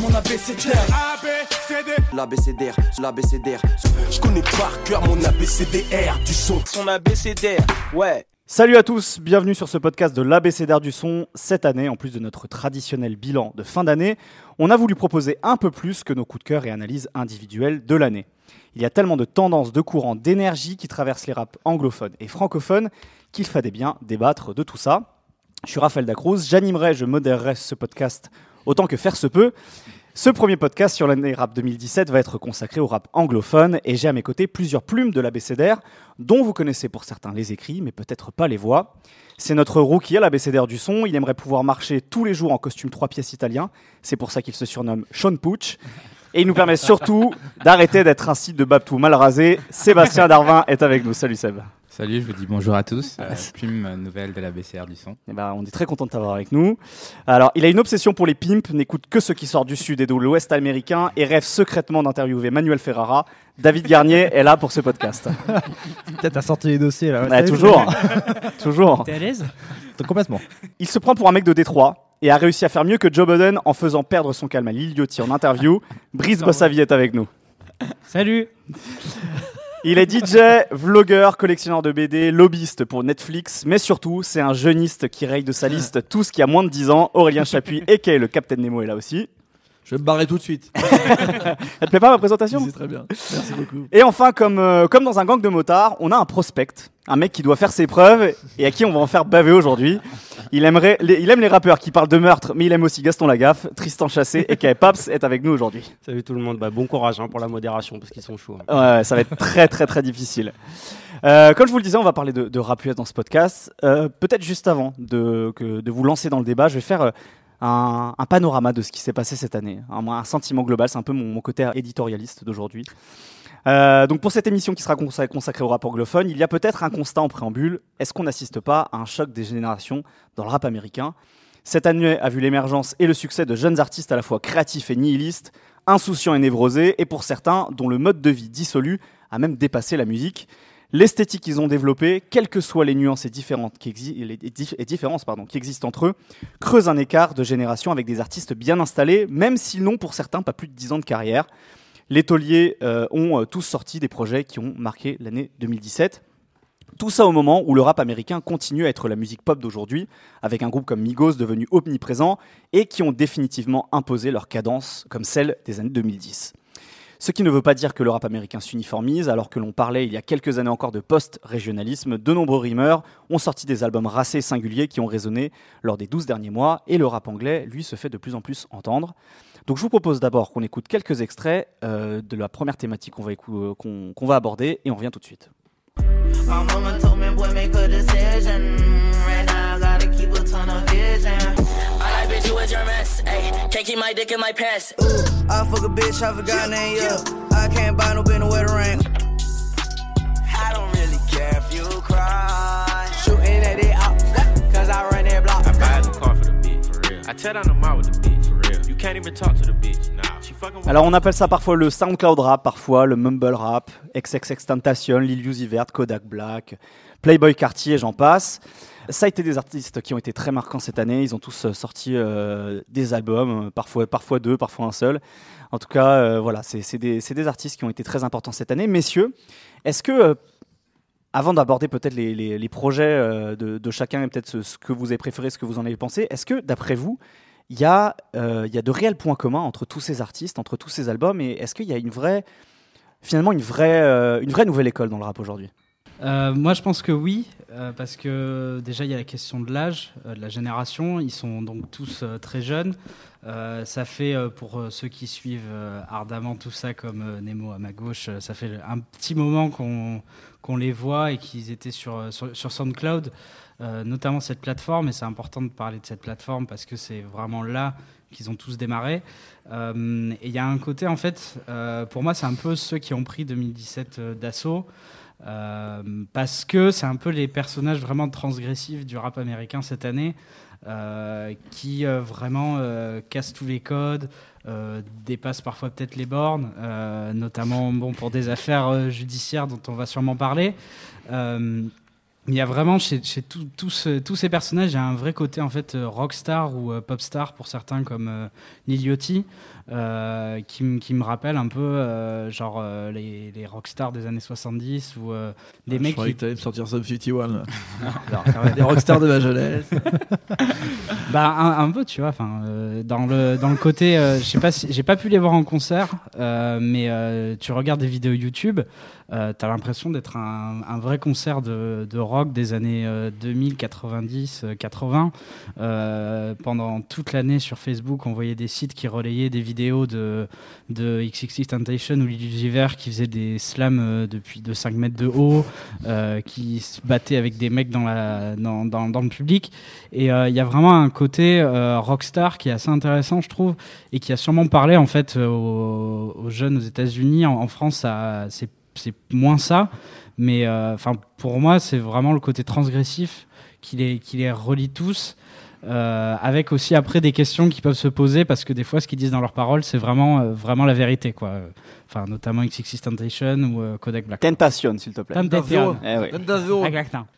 mon abécédaire. L'abécédaire, l'abécédaire. Je connais par cœur mon abécédaire du son. Son abécédaire, ouais. Salut à tous, bienvenue sur ce podcast de l'ABCDR du son. Cette année, en plus de notre traditionnel bilan de fin d'année, on a voulu proposer un peu plus que nos coups de cœur et analyses individuelles de l'année. Il y a tellement de tendances, de courants, d'énergie qui traversent les raps anglophones et francophones qu'il fallait bien débattre de tout ça. Je suis Raphaël Dacruz, j'animerai, je modérerai ce podcast autant que faire se peut. Ce premier podcast sur l'année rap 2017 va être consacré au rap anglophone et j'ai à mes côtés plusieurs plumes de l'ABCDR dont vous connaissez pour certains les écrits mais peut-être pas les voix. C'est notre rookie à l'ABCDR du son, il aimerait pouvoir marcher tous les jours en costume trois pièces italien, c'est pour ça qu'il se surnomme Sean Pooch. Et il nous permet surtout d'arrêter d'être un site de Babtou mal rasé. Sébastien Darvin est avec nous. Salut Seb. Salut, je vous dis bonjour à tous. Euh, plume nouvelle de la BCR du son. Eh ben, on est très content de t'avoir avec nous. Alors, il a une obsession pour les pimps, n'écoute que ce qui sort du sud et de l'ouest américain et rêve secrètement d'interviewer Manuel Ferrara. David Garnier est là pour ce podcast. Peut-être à sortir les dossiers là. Ouais, toujours. toujours. T'es à l'aise Complètement. Il se prend pour un mec de Détroit et a réussi à faire mieux que Joe Budden en faisant perdre son calme à Lil Yachty en interview. Brice Bossavi est avec nous. Salut Il est DJ, vlogueur, collectionneur de BD, lobbyiste pour Netflix, mais surtout, c'est un jeuniste qui raye de sa liste tout ce qui a moins de 10 ans. Aurélien Chapuis, et le Captain Nemo, est là aussi. Je vais me barrer tout de suite. Elle te plaît pas ma présentation C'est très bien. Merci beaucoup. Et enfin, comme, euh, comme dans un gang de motards, on a un prospect, un mec qui doit faire ses preuves et à qui on va en faire baver aujourd'hui. Il, aimerait, les- il aime les rappeurs qui parlent de meurtre, mais il aime aussi Gaston Lagaffe. Tristan Chassé et K. Paps est avec nous aujourd'hui. Salut tout le monde, bah, bon courage hein, pour la modération parce qu'ils sont chauds. hein. Ouais, ouais, ça va être très très très difficile. Euh, comme je vous le disais, on va parler de, de rap US dans ce podcast. Euh, Peut-être juste avant de, que, de vous lancer dans le débat, je vais faire euh, un, panorama de ce qui s'est passé cette année. Un, sentiment global, c'est un peu mon, côté éditorialiste d'aujourd'hui. Euh, donc pour cette émission qui sera consa- consacrée au rap anglophone, il y a peut-être un constat en préambule. Est-ce qu'on n'assiste pas à un choc des générations dans le rap américain? Cette année a vu l'émergence et le succès de jeunes artistes à la fois créatifs et nihilistes, insouciants et névrosés, et pour certains, dont le mode de vie dissolu a même dépassé la musique. L'esthétique qu'ils ont développée, quelles que soient les nuances et, les- différences qui existent entre eux, creuse un écart de génération avec des artistes bien installés, même s'ils n'ont pour certains pas plus de 10 ans de carrière. Les tauliers euh, ont euh, tous sorti des projets qui ont marqué l'année 2017. Tout ça au moment où le rap américain continue à être la musique pop d'aujourd'hui, avec un groupe comme Migos devenu omniprésent et qui ont définitivement imposé leur cadence comme celle des années 2010. Ce qui ne veut pas dire que le rap américain s'uniformise, alors que l'on parlait il y a quelques années encore de post-régionalisme, de nombreux rimeurs ont sorti des albums racés singuliers qui ont résonné lors des 12 derniers mois, et le rap anglais, lui, se fait de plus en plus entendre. Donc je vous propose d'abord qu'on écoute quelques extraits euh, de la première thématique qu'on va, écou- euh, qu'on- va aborder, et on revient tout de suite. I like bitch, you a germ mess. Ayy, can't keep my dick in my pants. I fuck a bitch, I forgot her name, yeah. I can't buy no bin to wear the ring. I don't really care if you cry. Shooting at it out, cause I run that block. I buy a new car for the bitch, for real. I tear down the mall with the bitch, for real. You can't even talk to the bitch, nah. She fucking with Alors on appelle ça parfois le SoundCloud rap, parfois le mumble rap, XXXTentacion, Lil Uzi Vert, Kodak Black, Playboy Cartier, j'en passe. Ça a été des artistes qui ont été très marquants cette année. Ils ont tous euh, sorti euh, des albums, euh, parfois, parfois deux, parfois un seul. En tout cas, voilà, c'est des, artistes qui ont été très importants cette année. Messieurs, est-ce que, avant d'aborder peut-être les, projets de, chacun et peut-être ce, que vous avez préféré, ce que vous en avez pensé, est-ce que, d'après vous, il y, a, y a de réels points communs entre tous ces artistes, entre tous ces albums, et est-ce qu'il y a une vraie, finalement, une vraie, une vraie nouvelle école dans le rap aujourd'hui? Euh, moi, je pense que oui, euh, parce que déjà, il y a la question de l'âge, euh, de la génération. Ils sont donc tous très jeunes. Ça fait, pour ceux qui suivent ardemment tout ça, comme Nemo à ma gauche, ça fait un petit moment qu'on les voit et qu'ils étaient sur, sur, SoundCloud, notamment cette plateforme. Et c'est important de parler de cette plateforme parce que c'est vraiment là qu'ils ont tous démarré. Et il y a un côté, en fait, pour moi, c'est un peu ceux qui ont pris 2017 euh, d'assaut. Euh, parce que c'est un peu les personnages vraiment transgressifs du rap américain cette année, euh, qui euh, vraiment euh, cassent tous les codes, dépassent parfois peut-être les bornes, notamment bon, pour des affaires judiciaires dont on va sûrement parler. Il y a vraiment chez, tous, ces personnages, il y a un vrai côté en fait rockstar ou popstar pour certains comme Lil Yachty, euh, qui, qui me rappelle un peu euh, genre euh, les, les rockstars des années 70 ou euh, des Je mecs croyais qui que me sortir Sum 51. là. Alors, quand même. Les rockstars de ma jeunesse. Bah un, un peu, tu vois. Enfin, euh, dans le dans le côté, je sais pas, si, j'ai pas pu les voir en concert, mais tu regardes des vidéos YouTube, euh, t'as l'impression d'être un, un vrai concert de, de rock des années euh, 2000, 90, euh, 80. Euh, pendant toute l'année sur Facebook, on voyait des sites qui relayaient des vidéos de de XXX Temptation ou Lil Uzi Vert qui faisaient des slams euh, depuis de 5 mètres de haut, euh, qui se battaient avec des mecs dans le public. Et euh, il y a vraiment un côté euh, rockstar qui est assez intéressant, je trouve, et qui a sûrement parlé en fait aux, jeunes aux États-Unis. En, France, c'est, moins ça, mais enfin pour moi, c'est vraiment le côté transgressif qui qui les relie tous. Euh, avec aussi après des questions qui peuvent se poser parce que des fois ce qu'ils disent dans leurs paroles c'est vraiment euh, vraiment la vérité quoi enfin notamment XXX Temptation ou euh, Kodak Black Tentation, s'il te plaît. Tentation. Eh oui.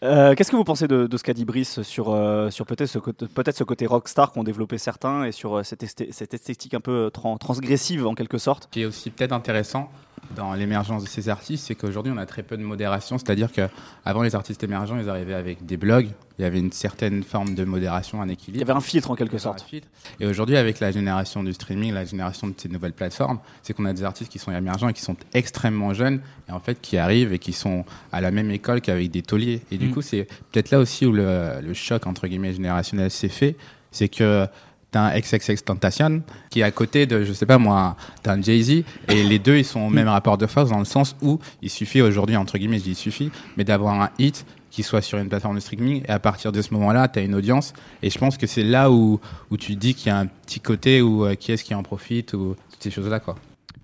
Euh, Qu'est-ce que vous pensez de, de ce qu'a dit Brice sur, euh, sur peut-être ce, côté- peut-être ce côté rockstar qu'ont développé certains et sur euh, cette, esthé- cette esthétique un peu tran- transgressive en quelque sorte? Ce qui est aussi peut-être intéressant dans l'émergence de ces artistes, c'est qu'aujourd'hui on a très peu de modération. C'est-à-dire qu'avant les artistes émergents, ils arrivaient avec des blogs, il y avait une certaine forme de modération, un équilibre. Il y avait un filtre en quelque sorte. Et aujourd'hui, avec la génération du streaming, la génération de ces nouvelles plateformes, c'est qu'on a des artistes qui sont émergents qui sont extrêmement jeunes et en fait qui arrivent et qui sont à la même école qu'avec des tauliers. Et du Mm. coup, c'est peut-être là aussi où le, le choc entre guillemets générationnel s'est fait, c'est que t'as un XXX Tentation qui est à côté de, je sais pas moi, d'un Jay-Z et les deux ils sont au même rapport de force dans le sens où il suffit aujourd'hui, entre guillemets, je dis il suffit, mais d'avoir un hit qui soit sur une plateforme de streaming et à partir de ce moment-là, tu as une audience et je pense que c'est là où, où tu dis qu'il y a un petit côté où euh, qui est-ce qui en profite ou toutes ces choses-là quoi.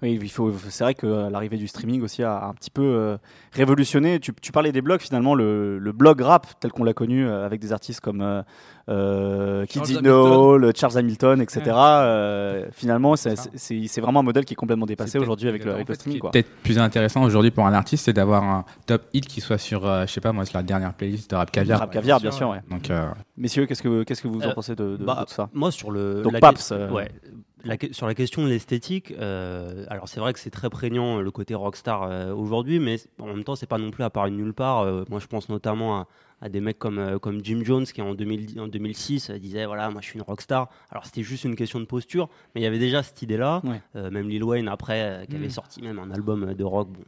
Oui, il faut. C'est vrai que euh, l'arrivée du streaming aussi a un petit peu euh, révolutionné. Tu, tu parlais des blogs finalement, le, le blog rap tel qu'on l'a connu euh, avec des artistes comme euh, euh, Kid Charles Dino, le Charles Hamilton, etc. Ouais. euh, finalement, c'est- vraiment un modèle qui est complètement dépassé aujourd'hui avec le, avec le fait, ce qui streaming. Peut-être plus intéressant aujourd'hui pour un artiste, c'est d'avoir un top hit qui soit sur, euh, je sais pas moi, sur la dernière playlist de Rap Caviar. Rap Caviar, bien sûr. ouais. Donc, euh, Messieurs, qu'est-ce que qu'est-ce que vous en pensez de, de- bah, de tout ça? Moi, sur le. Donc la Paps, euh, ouais. La sur la question de l'esthétique, euh, alors c'est vrai que c'est très prégnant euh, le côté rockstar euh, aujourd'hui, mais en même temps, c'est pas non plus à part nulle part. Euh, moi, je pense notamment à, à des mecs comme, comme Jim Jones qui en, 2000 en 2006 euh, disait voilà, moi je suis une rockstar. Alors c'était juste une question de posture, mais il y avait déjà cette idée-là. Ouais. Même Lil Wayne après, qui avait Mm. sorti même un album de rock. Bon,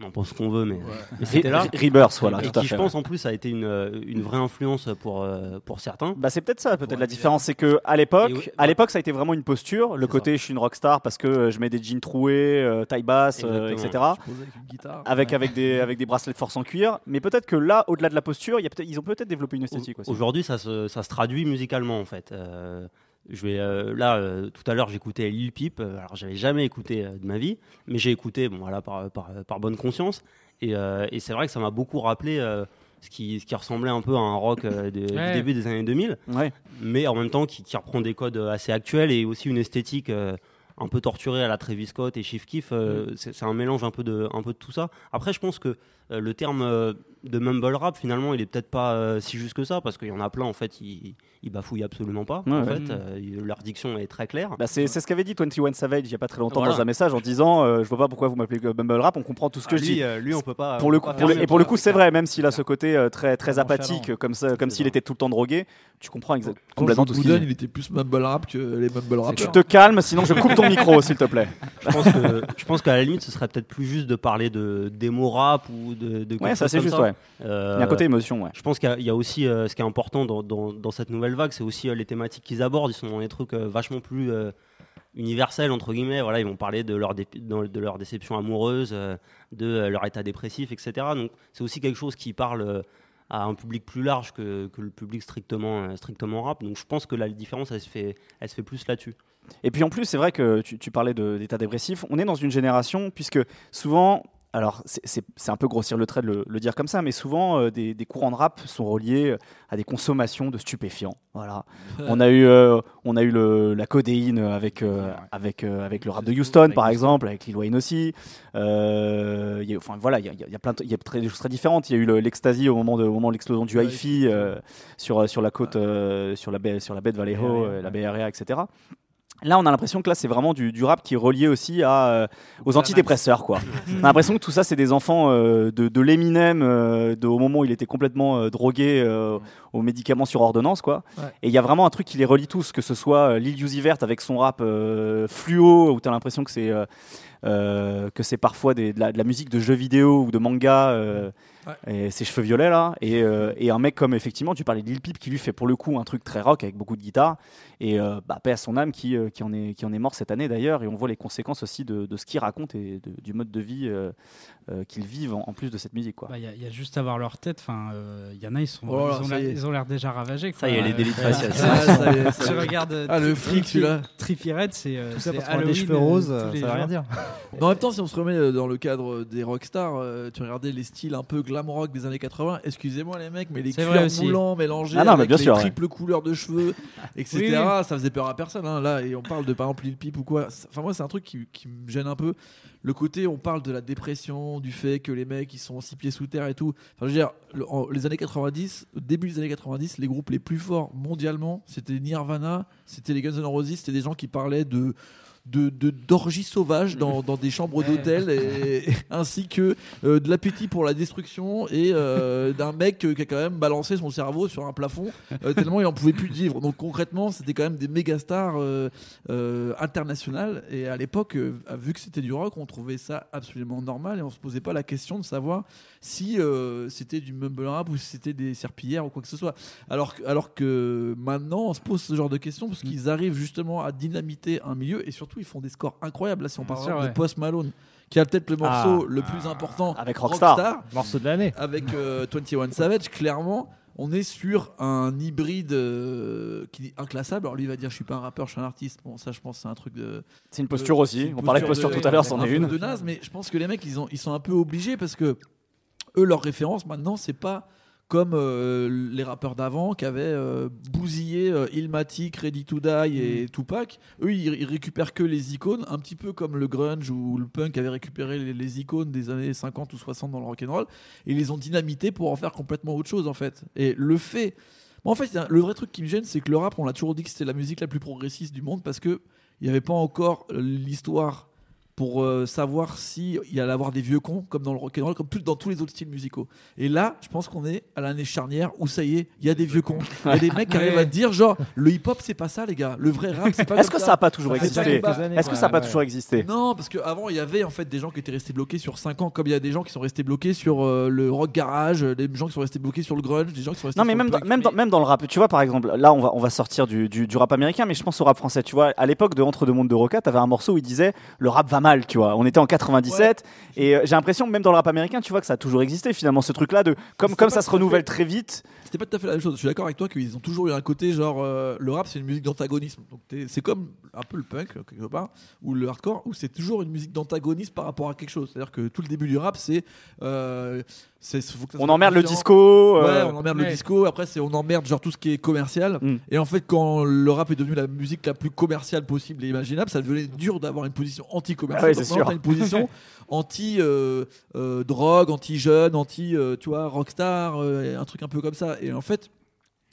on en pense ce qu'on veut, mais, mais c'était là. Rebirth, voilà, et tout à qui, je pense, en plus, a été une, une vraie influence pour, euh, pour certains. Bah c'est peut-être ça, peut-être Ouais, la différence, c'est que à l'époque, oui, à l'époque ça a été vraiment une posture, le côté je suis une rockstar parce que euh, je mets des jeans troués, euh, taille basse, euh, etc. Avec une guitare. Avec avec des avec des bracelets de force en cuir, mais peut-être que là, au-delà de la posture, y a ils ont peut-être développé une esthétique aussi. Aujourd'hui, ça se, ça se traduit musicalement en fait. Je vais euh, là euh, tout à l'heure j'écoutais Lil Peep. euh, alors j'avais jamais écouté euh, de ma vie, mais j'ai écouté bon voilà par, par, par bonne conscience. Et, euh, et c'est vrai que ça m'a beaucoup rappelé euh, ce qui ce qui ressemblait un peu à un rock euh, de- Ouais. du début des années 2000, Ouais. mais en même temps qui, qui reprend des codes assez actuels et aussi une esthétique. euh, un peu torturée à la Travis Scott et Chief Keef, euh, c'est c'est un mélange un peu de, un peu de tout ça. Après, je pense que euh, le terme euh, de mumble rap, finalement, il est peut-être pas euh, si juste que ça, parce qu'il y en a plein, en fait, ils, ils bafouillent absolument pas. Ouais, en ouais. fait, Euh, leur diction est très claire. Bah c'est c'est ce qu'avait dit 21 Savage il y a pas très longtemps Voilà. dans un message en disant euh, je vois pas pourquoi vous m'appelez Bumble Rap, on comprend tout ce que Ah, je lui, dis. euh, lui, on peut pas. pour on le peut coup, pour le- et pour le coup, c'est vrai, même s'il a ce côté euh, très très apathique, comme ça, comme s'il était tout le temps drogué, tu comprends exa- Quand complètement tout ce qu'il il était plus mumble rap que les mumble Tu rappers. te calmes, sinon je coupe ton micro, s'il te plaît. Je pense que je pense qu'à la limite, ce serait peut-être plus juste de parler de démo rap ou de. de Ouais, ça c'est juste, ça. Ouais. Euh, Il y a un côté émotion, ouais. Je pense qu'il y a- il y, a aussi euh, ce qui est important dans, dans- dans cette nouvelle vague, c'est aussi euh, les thématiques qu'ils abordent. Ils sont dans des trucs vachement plus universels entre guillemets. Voilà, ils vont parler de leur dé- dans- de leur déception amoureuse, de leur état dépressif, etc. Donc c'est aussi quelque chose qui parle à un public plus large que, que le public strictement strictement rap. Donc je pense que la différence, elle se fait elle se fait plus là-dessus. Et puis en plus, c'est vrai que tu, tu parlais d'état dépressif. On est dans une génération, puisque souvent, alors c'est- un peu grossir le trait de le, le dire comme ça, mais souvent euh, des, des courants de rap sont reliés euh, à des consommations de stupéfiants. Voilà. on a eu, euh, on a eu le, la codéine avec, euh, avec, avec le rap de Houston, par exemple, avec Lil Wayne aussi. Il y a- enfin voilà, il y a, y plein, de- y a très- des choses très différentes. Il y a eu le- l'ecstasy au moment de, au moment de l'explosion du hi-fi sur, sur la côte, sur la baie, sur la baie de Vallejo, la baie Area, etc. Là, on a l'impression que là, c'est vraiment du, du rap qui est relié aussi à, euh, aux antidépresseurs. Quoi. on a l'impression que tout ça, c'est des enfants euh, de, de l'Eminem euh, de- au moment où il était complètement drogué aux médicaments sur ordonnance. Quoi. Ouais. Et il y a vraiment un truc qui les relie tous, que ce soit Lil Uzi Vert avec son rap fluo, où tu as l'impression que c'est que c'est parfois des- de, la, de la musique de jeux vidéo ou de manga. Et ses cheveux violets là et, euh, et un mec comme effectivement tu parlais de Lil Peep qui lui fait pour le coup un truc très rock avec beaucoup de guitare et euh, bah, paix à son âme qui, euh, qui, en est, qui en est mort cette année d'ailleurs et on voit les conséquences aussi de, de ce qu'il raconte et de- du mode de vie euh, euh, qu'ils vivent en, en plus de cette musique quoi. Bah, Il y, a- il y a juste à voir leur tête. Enfin, euh, il y en a, ils sont, Oh ils ont l'air- y est. ils ont l'air déjà ravagés. Ça y est, les délits de faciès. Ah, ça y est, ça y Tu est. regardes. euh, Ah, le fric, celui-là. Red, c'est. euh, Tout ça c'est pour avoir des cheveux roses, ça veut rien dire. En même temps, si on se remet dans le cadre des rockstars, tu regardais les styles un peu glam rock des années 80. Excusez-moi les mecs, mais les cuirs moulants mélangés Ah non, mais avec bien les sûr, ouais. triples couleurs de cheveux, etc. Oui, oui. Ça faisait peur à personne. hein, là, et on parle de par exemple Lil Peep ou quoi. Enfin moi, c'est un truc qui, qui me gêne un peu. Le côté, on parle de la dépression, du fait que les mecs ils sont six pieds sous terre et tout. Enfin, je veux dire, le- en- les années 90, au début des années 90, les groupes les plus forts mondialement, c'était Nirvana, c'était les Guns N' Roses, c'était des gens qui parlaient de de d'orgies sauvages dans, dans des chambres d'hôtel ainsi que euh, de l'appétit pour la destruction et euh, d'un mec qui a quand même balancé son cerveau sur un plafond euh, tellement il en pouvait plus vivre. Donc concrètement c'était quand même des méga stars internationales. Et à l'époque vu que c'était du rock on trouvait ça absolument normal et on se posait pas la question de savoir si c'était du mumble rap ou si c'était des serpillères ou quoi que ce soit. Alors alors que maintenant on se pose ce genre de questions parce qu'ils arrivent justement à dynamiter un milieu et surtout ils font des scores incroyables là si on parle sûr, de. Post Malone qui a peut-être le morceau Ah. le plus important Avec Rockstar. Morceau de l'année. avec euh, 21 Savage, clairement, on est sur un hybride euh, qui est inclassable. Alors lui il va dire je suis pas un rappeur, je suis un artiste. Bon ça je pense que c'est un truc de C'est une posture de- aussi. une On parlait de posture de- tout à l'heure, c'en un est une. de naze, mais je pense que les mecs ils, ont, ils sont un peu obligés parce que eux leur référence maintenant c'est pas comme euh, les rappeurs d'avant qui avaient euh, bousillé euh, Illmatic, Ready to Die Mm. et Tupac. Eux, ils, ils récupèrent que les icônes, un petit peu comme le grunge ou le punk avait récupéré les, les icônes des années 50 ou 60 dans le rock'n'roll et ils les ont dynamités pour en faire complètement autre chose en fait. Et le fait. En fait, le vrai truc qui me gêne, c'est que le rap, on l'a toujours dit que c'était la musique la plus progressiste du monde parce que il n'y avait pas encore euh, l'histoire pour euh, savoir si il y allait avoir des vieux cons comme dans le rock'n'roll, comme tout, dans tous les autres styles musicaux. Et là, je pense qu'on est à l'année charnière où ça y est, il y a des vieux cons. Il y a des mecs qui arrivent à te dire genre le hip-hop c'est pas ça les gars, le vrai rap c'est pas Est-ce comme que ça n'a pas toujours Ça existé Est-ce que ça n'a pas toujours existé Non, parce qu'avant, il y avait en fait des gens qui étaient restés bloqués sur 5 ans, comme il y a des gens qui sont restés bloqués sur euh, le rock garage, des gens qui sont restés bloqués sur le grunge, des gens qui sont restés Non, mais sur même le dans, même, dans, même dans le rap, tu vois, par exemple, là, on va, on va sortir du, du, du rap américain, mais je pense au rap français. Tu vois, à l'époque de Entre deux mondes de Roca, t'avais un morceau où il disait le rap va mal, tu vois. On était en 97, et euh, j'ai l'impression, même dans le rap américain, tu vois, que ça a toujours existé finalement, ce truc-là de comme, ça se renouvelle fait- très vite. C'était pas tout à fait la même chose. Je suis d'accord avec toi qu'ils ont toujours eu un côté genre euh, le rap c'est une musique d'antagonisme. Donc c'est comme un peu le punk euh, quelque part ou le hardcore où c'est toujours une musique d'antagonisme par rapport à quelque chose. C'est-à-dire que tout le début du rap c'est euh, On emmerde le disco, Ouais, on emmerde le disco. Après c'est on emmerde genre tout ce qui est commercial. Mm. Et en fait quand le rap est devenu la musique la plus commerciale possible et imaginable, ça devenait dur d'avoir une position anti-commerciale. Ah ouais, c'est une position anti euh, euh, drogue, anti jeune, anti euh, tu vois rockstar, euh, un truc un peu comme ça. Et en fait,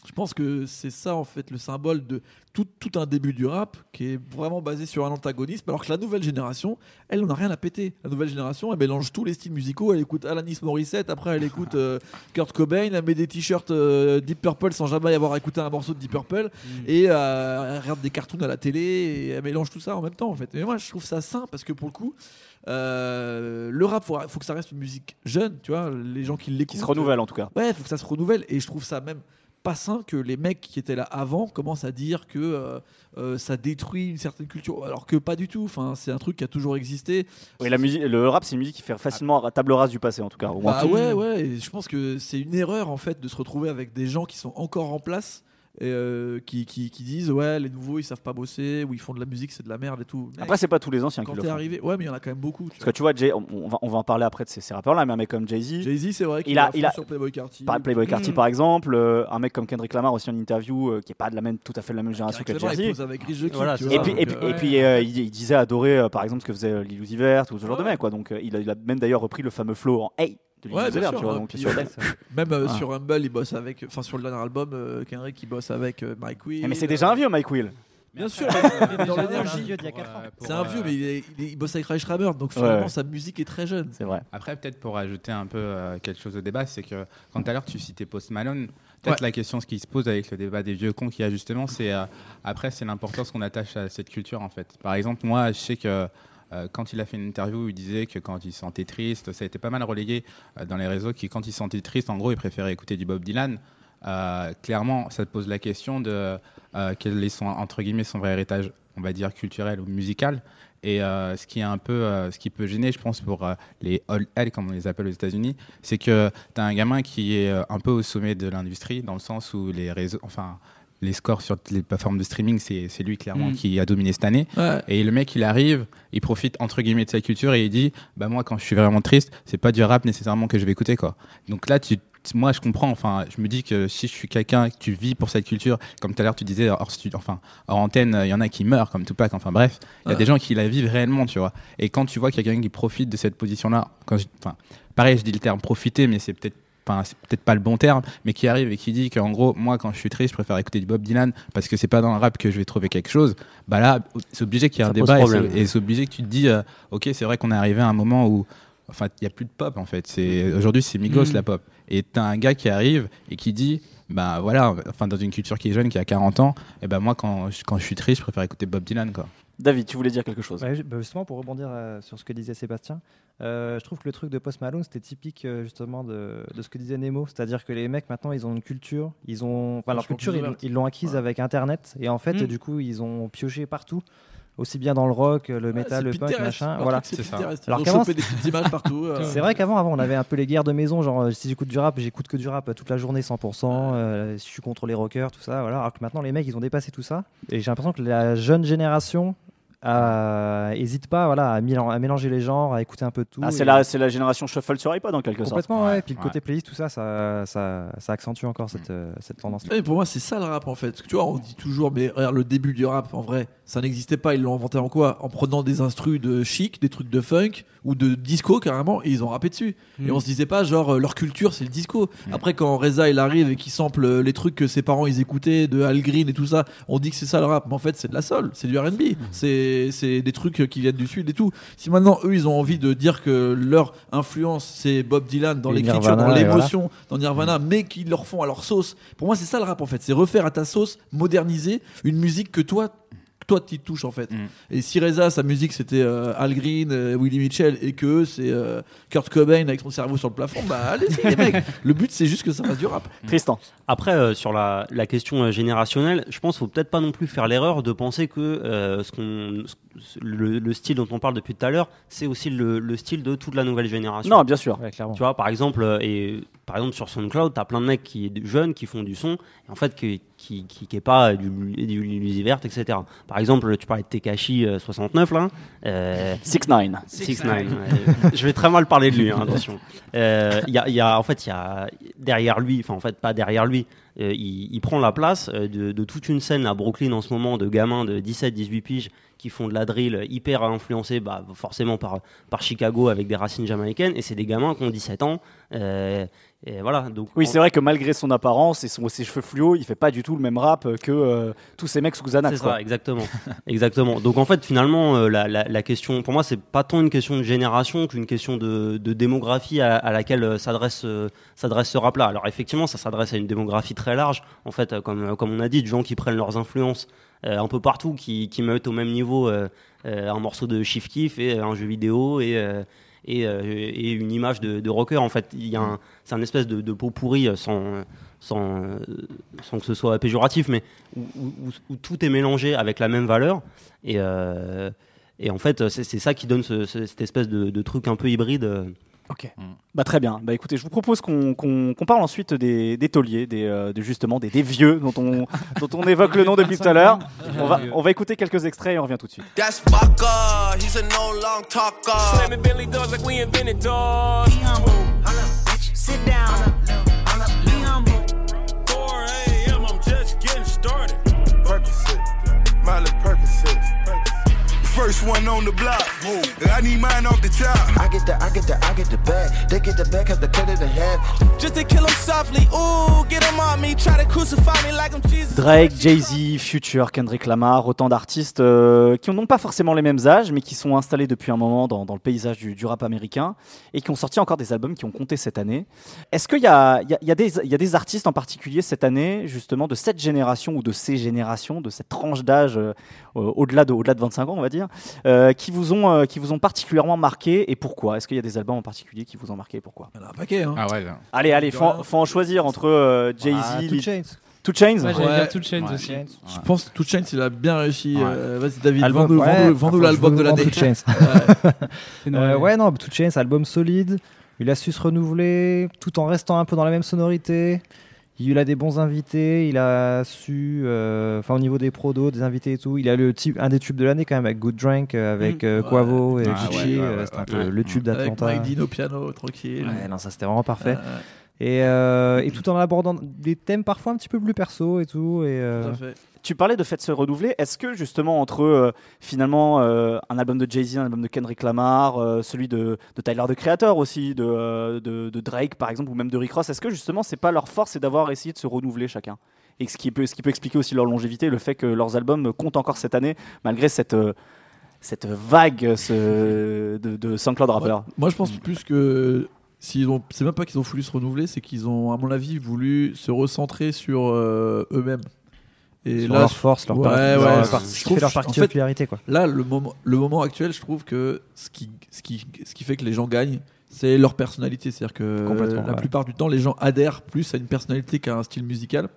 je pense que c'est ça en fait le symbole de tout, tout un début du rap qui est vraiment basé sur un antagonisme, alors que la nouvelle génération, elle, on n'a rien à péter. La nouvelle génération, elle mélange tous les styles musicaux. Elle écoute Alanis Morissette, après elle écoute euh, Kurt Cobain, elle met des t-shirts euh, Deep Purple sans jamais avoir écouté un morceau de Deep Purple, et euh, elle regarde des cartoons à la télé et elle mélange tout ça en même temps en fait. Mais moi, je trouve ça sain parce que pour le coup. Euh, le rap, faut, faut que ça reste une musique jeune, tu vois, les gens qui l'écoutent. Qui se renouvelle en tout cas. Ouais, faut que ça se renouvelle et je trouve ça même pas sain que les mecs qui étaient là avant commencent à dire que euh, euh, ça détruit une certaine culture, alors que pas du tout. Enfin, c'est un truc qui a toujours existé. Oui, la musique, le rap, c'est une musique qui fait facilement à table rase du passé en tout cas. Bah ouais, ouais. et je pense que c'est une erreur en fait de se retrouver avec des gens qui sont encore en place et, euh, qui, qui, qui disent ouais les nouveaux ils savent pas bosser ou ils font de la musique c'est de la merde et tout. Mec, Après, c'est pas tous les anciens quand qui le font. arrivé, ouais mais il y en a quand même beaucoup. tu Parce que tu vois, Jay, on, on va, on va en parler après de ces, ces rappeurs-là, mais un mec comme Jay-Z. Jay-Z, c'est vrai qu'il il a, est à il a sur Playboi Carti. par Playboy Carti Mm. par exemple, euh, un mec comme Kendrick Lamar aussi en interview, euh, qui est pas de la même, tout à fait de la même génération que avec Rich Voilà, c'est vois, Et puis, donc, et puis, et puis, il, il disait adorer par exemple ce que faisait Lil Uzi Vert ou ce genre de mec quoi. Donc il, a, il a même d'ailleurs repris le fameux flow en Hey de Ouais, bien sûr, tu vois. hein, Donc, sur euh, Death. Même euh, Ah. sur Humble, il bosse avec. Enfin, sur le dernier album, euh, Kendrick, il bosse avec euh, Mike Will. Eh, mais c'est déjà un vieux Mike Will. Bien sûr, il est mais dans déjà l'énergie. C'est un vieux, mais il, est- il est- il bosse avec Ray Schraber, donc finalement ouais. sa musique est très jeune. C'est vrai. Après, peut-être pour ajouter un peu euh, quelque chose au débat, c'est que quand tout à l'heure tu citais Post Malone, peut-être Ouais. la question ce qui se pose avec le débat des vieux cons qu'il y a justement, c'est euh, après c'est l'importance qu'on attache à cette culture en fait. Par exemple, moi je sais que euh, quand il a fait une interview, il disait que quand il se sentait triste, ça a été pas mal relayé euh, dans les réseaux, qui quand il se sentait triste, en gros, il préférait écouter du Bob Dylan. Euh, clairement, ça pose la question de quel est son entre guillemets son vrai héritage, on va dire culturel ou musical. Et ce qui est un peu, ce qui peut gêner, je pense, pour les old heads, comme on les appelle aux États-Unis, c'est que tu as un gamin qui est un peu au sommet de l'industrie, dans le sens où les réseaux, enfin, les scores sur les plateformes de streaming, c'est lui clairement Mm. qui a dominé cette année. Ouais. Et le mec, il arrive, il profite entre guillemets de sa culture et il dit, bah moi, quand je suis vraiment triste, c'est pas du rap nécessairement que je vais écouter, quoi. Donc là, tu moi, je comprends. Enfin, je me dis que si je suis quelqu'un que tu vis pour cette culture, comme tout à l'heure tu disais hors enfin hors antenne, il y en a qui meurent comme Tupac. Enfin bref, il y a des gens qui la vivent réellement, tu vois. Et quand tu vois qu'il y a quelqu'un qui profite de cette position-là, quand je- enfin, pareil, je dis le terme profiter, mais c'est peut-être Enfin, c'est peut-être pas le bon terme, mais qui arrive et qui dit qu'en gros, moi, quand je suis triste, je préfère écouter du Bob Dylan parce que c'est pas dans le rap que je vais trouver quelque chose. Bah là, c'est obligé qu'il y ait un débat et problème. c'est- et c'est obligé que tu te dis, euh, ok, c'est vrai qu'on est arrivé à un moment où, enfin, il y a plus de pop en fait. C'est aujourd'hui, c'est Migos Mm. la pop. Et t'as un gars qui arrive et qui dit, bah voilà, enfin, dans une culture qui est jeune, qui a 40 ans, et ben moi, quand je, quand je suis triste, je préfère écouter Bob Dylan, quoi. David, tu voulais dire quelque chose? Ouais, bah, justement, pour rebondir euh, sur ce que disait Sébastien, euh, je trouve que le truc de Post Malone, c'était typique euh, justement de, de ce que disait Nemo. C'est-à-dire que les mecs, maintenant, ils ont une culture. Ils ont, enfin, leur culture, ils- l'ont acquise Ouais. avec Internet. Et en fait, Mm. du coup, ils ont pioché partout. Aussi bien dans le rock, le métal, le punk, machin. Leur Voilà. c'est ça. Alors ont qu'avant, des petites images partout. euh. C'est vrai qu'avant, avant, on avait un peu les guerres de maison, genre si j'écoute du rap, j'écoute que du rap toute la journée 100%, euh, si je suis contre les rockers, tout ça, voilà. Alors que maintenant, les mecs, ils ont dépassé tout ça. Et j'ai l'impression que la jeune génération euh, hésite pas voilà, à, mélan- à mélanger les genres, à écouter un peu de tout. Ah, c'est Et- la, c'est la génération shuffle sur iPod en quelque sorte. Complètement, ouais. Et puis le côté ouais. playlist, tout ça, ça, ça, ça accentue encore cette, euh, cette tendance. Mais pour moi, c'est ça le rap en fait. Parce que tu vois, on dit toujours, mais regarde, le début du rap, en vrai, ça n'existait pas. Ils l'ont inventé en quoi? En prenant des instrus de chic, des trucs de funk ou de disco carrément, et ils ont rappé dessus. Et on se disait pas, genre, euh, leur culture, c'est le disco. Après, quand Reza il arrive et qu'il sample euh, les trucs que ses parents ils écoutaient de Al Green et tout ça, on dit que c'est ça le rap. Mais en fait, c'est de la soul, c'est du RB. C'est c'est des trucs qui viennent du sud et tout. Si maintenant eux ils ont envie de dire que leur influence c'est Bob Dylan dans l'écriture, dans l'émotion, dans Nirvana, mais qu'ils leur font à leur sauce. Pour moi, c'est ça le rap en fait. C'est refaire à ta sauce, moderniser une musique que toi. Toi, tu touches en fait. Mm. Et si Reza, sa musique c'était euh, Al Green, euh, Willie Mitchell, et que c'est euh, Kurt Cobain avec son cerveau sur le plafond, bah allez-y les mecs. Le but c'est juste que ça fasse du rap. Tristan. Après, euh, sur la, la question euh, générationnelle, je pense qu'il faut peut-être pas non plus faire l'erreur de penser que euh, ce qu'on, ce- le, le style dont on parle depuis tout à l'heure, c'est aussi le, le style de toute la nouvelle génération. Non, bien sûr. Ouais, clairement. Tu vois, par exemple, euh, et par exemple sur SoundCloud, t'as plein de mecs qui jeunes qui font du son, et en fait qui qui qui, qui est pas du du verte, etc. Par exemple, tu parlais de Tekashi euh, 69 là. Euh, 6 9 Six Nine, ouais. je vais très mal parler de lui, hein, attention. Euh, Il y, a, il y a, en fait, il y a derrière lui, enfin en fait pas derrière lui, euh, il, il prend la place euh, de, de toute une scène à Brooklyn en ce moment de gamins de 17-18 piges qui font de la drill hyper influencés bah, forcément par, par Chicago avec des racines jamaïcaines et c'est des gamins qui ont 17 ans. euh, et voilà, donc Oui, c'est vrai que malgré son apparence et son, ses cheveux fluo, il fait pas du tout le même rap que euh, tous ces mecs sous Xanax. C'est ça, exactement. exactement. Donc en fait, finalement, euh, la, la- la question, pour moi, c'est pas tant une question de génération qu'une question de, de démographie à, à laquelle euh, s'adresse euh, s'adresse ce rap-là. Alors effectivement, ça s'adresse à une démographie très large, en fait, euh, comme, comme on a dit, de gens qui prennent leurs influences euh, un peu partout, qui, qui mettent au même niveau euh, euh, un morceau de Chief Keef et un jeu vidéo et euh, et, euh, et une image de, rocker. En fait, il y a c'est un espèce de, de pot pourri euh, sans, sans, euh, sans que ce soit péjoratif, mais où, tout est mélangé avec la même valeur. Et, et en fait, c'est, ça qui donne ce- ce- cette espèce de truc un peu hybride. Ok. Bah très bien. Bah écoutez, je vous propose qu'on parle ensuite des, des tauliers, des, euh, de justement des, des vieux dont on, dont on évoque le nom depuis tout à l'heure. On va, on va écouter quelques extraits et on revient tout de suite. That's Baka, he's a no long talker. Slamming Bentley doors like we invented doors. Sit down. Be humble. 4 a.m. I'm just getting started. Percocet, Miley Percocet. First one on the block. I need mine off the top. I get the, I get the, I get the bag. They get the back, have to cut it in half. Just to kill him softly. Ooh, get him on me. Try to crucify me like I'm Jesus. Drake, Jay-Z, Future, Kendrick Lamar, autant d'artistes euh, qui n'ont pas forcément les mêmes âges, mais qui sont installés depuis un moment dans, dans le paysage du, du rap américain et qui ont sorti encore des albums qui ont compté cette année. Est-ce qu'il y a, il y a- il y a des, il y a des artistes en particulier cette année, justement, de cette génération ou de ces générations, de cette tranche d'âge euh, au-delà de, au-delà de 25 ans, on va dire, euh, qui, vous ont, euh, qui vous ont particulièrement marqué et pourquoi? Est-ce qu'il y a des albums en particulier qui vous ont marqué et pourquoi? Il y en a un paquet. Hein. Ah ouais, là. Allez, allez, faut, en- faut en choisir entre euh, Jay-Z, Ah, Two Chainz. Two Chainz Ouais, j'allais Ouais. dire Two Chainz Ouais. aussi. Je pense que Two Chainz, il a bien réussi. Ouais. Euh, Vas-y, David, vends-nous l'album de l'année. Two Euh, rêver. ouais, non, Two Chainz, album solide. Il a su se renouveler tout en restant un peu dans la même sonorité. Il a des bons invités. Il a su, euh, enfin au niveau des prodos, des invités et tout. Il a le type, un des tubes de l'année quand même avec Good Drink, euh, avec euh, Ouais. Quavo et Ah, Gucci. ouais, ouais, euh, ouais, un peu le tube Avec d'Atlanta. Dean au piano, tranquille. Ouais, non, ça c'était vraiment parfait. Euh, Et, euh, et tout en abordant des thèmes parfois un petit peu plus perso et tout. Et, euh, tout à fait. Tu parlais de fait de se renouveler. Est-ce que justement entre euh, finalement euh, un album de Jay-Z, un album de Kendrick Lamar, euh, celui de, de Tyler the Creator aussi, de, de, de Drake par exemple, ou même de Rick Ross, est-ce que justement c'est pas leur force, c'est d'avoir essayé de se renouveler chacun? Et ce qui, peut, ce qui peut expliquer aussi leur longévité, le fait que leurs albums comptent encore cette année, malgré cette, cette vague ce- de, de SoundCloud rappeurs. Moi, je pense plus que ont, c'est même pas qu'ils ont voulu se renouveler, c'est qu'ils ont, à mon avis, voulu se recentrer sur euh, eux-mêmes. Et sur là, leur force, leur, ouais, par- ouais, leur je par- trouve- ce qui fait leur en fait, particularité. Quoi. Là, le moment, le moment actuel, je trouve que ce qui, ce qui, ce qui fait que les gens gagnent, c'est leur personnalité. C'est-à-dire que la ouais. plupart du temps, les gens adhèrent plus à une personnalité qu'à un style musical.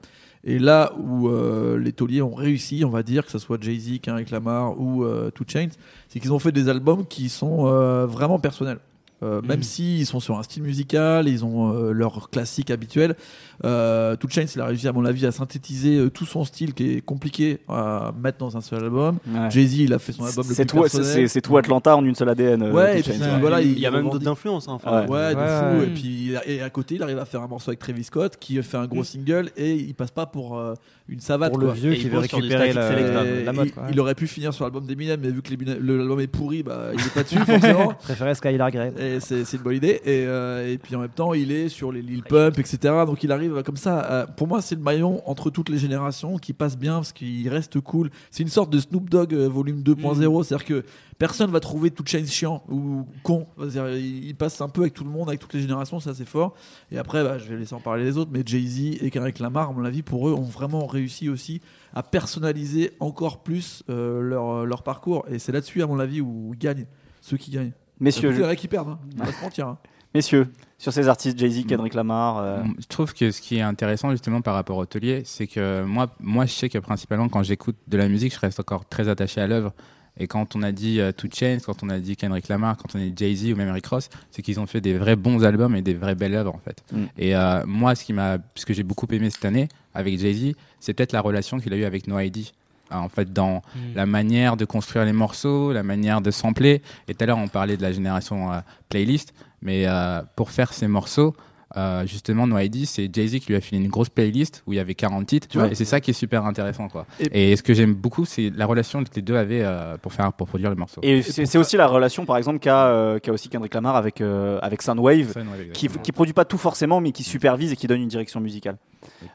Et là où euh, les tauliers ont réussi, on va dire, que ce soit Jay-Z, Kendrick Lamar ou euh, Two Chainz, c'est qu'ils ont fait des albums qui sont euh, vraiment personnels. Euh, Même s'ils sont sur un style musical, ils ont euh, leur classique habituel. Euh, Two Chainz, il a réussi, à mon avis, à synthétiser euh, tout son style qui est compliqué à mettre dans un seul album. Ouais. Jay-Z, il a fait son album le C'est plus tout, c'est- personnel. c'est- c'est tout Atlanta en une seule ADN. euh, Ouais, et puis voilà, il y a même d'autres influences. hein, enfin. Ouais, de Ouais, fou. Et puis et à côté, il arrive à faire un morceau avec Travis Scott qui fait un gros Mm. single et il passe pas pour euh, une savate. Pour le quoi. vieux Et qui il veut récupérer la, mode. il, aurait pu finir sur l'album d'Eminem, mais vu que l'album est pourri, bah, il est pas dessus forcément. Préférait Skylar Grey. C'est une bonne idée. Et, euh, et puis en même temps, il est sur les Lil Pump, etc. Donc il arrive comme ça. à- pour moi, c'est le maillon entre toutes les générations qui passe bien parce qu'il reste cool. C'est une sorte de Snoop Dogg euh, volume 2.0. C'est-à-dire que personne va trouver toute chaîne chiant ou con. Il, passe un peu avec tout le monde, avec toutes les générations. Ça, c'est fort. Et après, bah, je vais laisser en parler les autres. Mais Jay-Z et Kendrick Lamar, à mon avis, pour eux, ont vraiment réussi aussi à personnaliser encore plus euh, leur, leur parcours. Et c'est là-dessus, à mon avis, où gagnent. Ceux qui gagnent. Messieurs, Il y je- en a qui perdent, hein. on va se mentir. hein. messieurs, sur ces artistes, Jay-Z, Kendrick Lamar. euh, Je trouve que ce qui est intéressant justement par rapport au taulier, c'est que moi, moi, je sais que principalement quand j'écoute de la musique, je reste encore très attaché à l'œuvre. Et quand on a dit euh, Two Chainz, quand on a dit Kendrick Lamar, quand on a dit Jay-Z ou même Rick Ross, c'est qu'ils ont fait des vrais bons albums et des vraies belles œuvres en fait. Mm. Et euh, moi, ce qui m'a, ce que j'ai beaucoup aimé cette année avec Jay-Z, c'est peut-être la relation qu'il a eue avec No ID. Ah, En fait, dans la manière de construire les morceaux, la manière de sampler. Et tout à l'heure, on parlait de la génération euh, playlist, mais euh, pour faire ces morceaux, euh, justement, No ID, c'est Jay-Z qui lui a filé une grosse playlist où il y avait 40 titres. Tu vois et c'est ça qui est super intéressant. Quoi. Et- Et, ce que j'aime beaucoup, c'est la relation que les deux avaient euh, pour, faire, pour produire les morceaux. Et c'est c'est aussi la relation, par exemple, qu'a euh, qu'a aussi Kendrick Lamar avec, euh, avec Soundwave, Soundwave, qui, qui produit pas tout forcément, mais qui supervise et qui donne une direction musicale.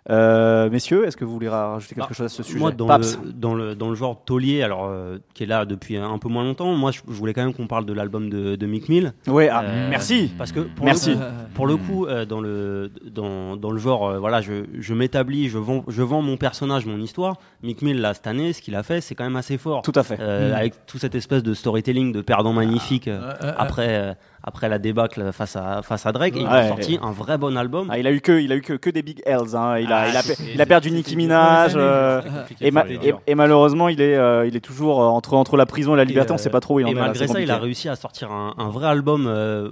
Euh, messieurs, est-ce que vous voulez rajouter quelque Bah, chose à ce sujet? Moi, dans le, dans, le, dans le genre taulier, alors, euh, qui est là depuis un peu moins longtemps, moi, je, je voulais quand même qu'on parle de l'album de, de Mick Mill. Ouais, ah, Euh, merci. Parce que pour Merci. le coup, pour le coup euh, dans, le, dans, dans le genre, euh, voilà, je, je m'établis, je vends, je vends mon personnage, mon histoire. Mick Mill, là, cette année, ce qu'il a fait, c'est quand même assez fort. Tout à fait. Euh, Mm. Avec toute cette espèce de storytelling de perdant magnifique euh, après, après la débâcle face à, face à Drake. Et il Ouais. a sorti un vrai bon album. Ah, il a eu que, il a eu que, que des big L's. hein. Il a, Ah, il a, c'était- il a perdu Nicki Minaj. euh, et, ma- et- et malheureusement, il est, euh, il est toujours euh, entre, entre la prison et la liberté. Et, on sait pas trop où il en et est. là, malgré ça, il a réussi à sortir un, un vrai album, euh,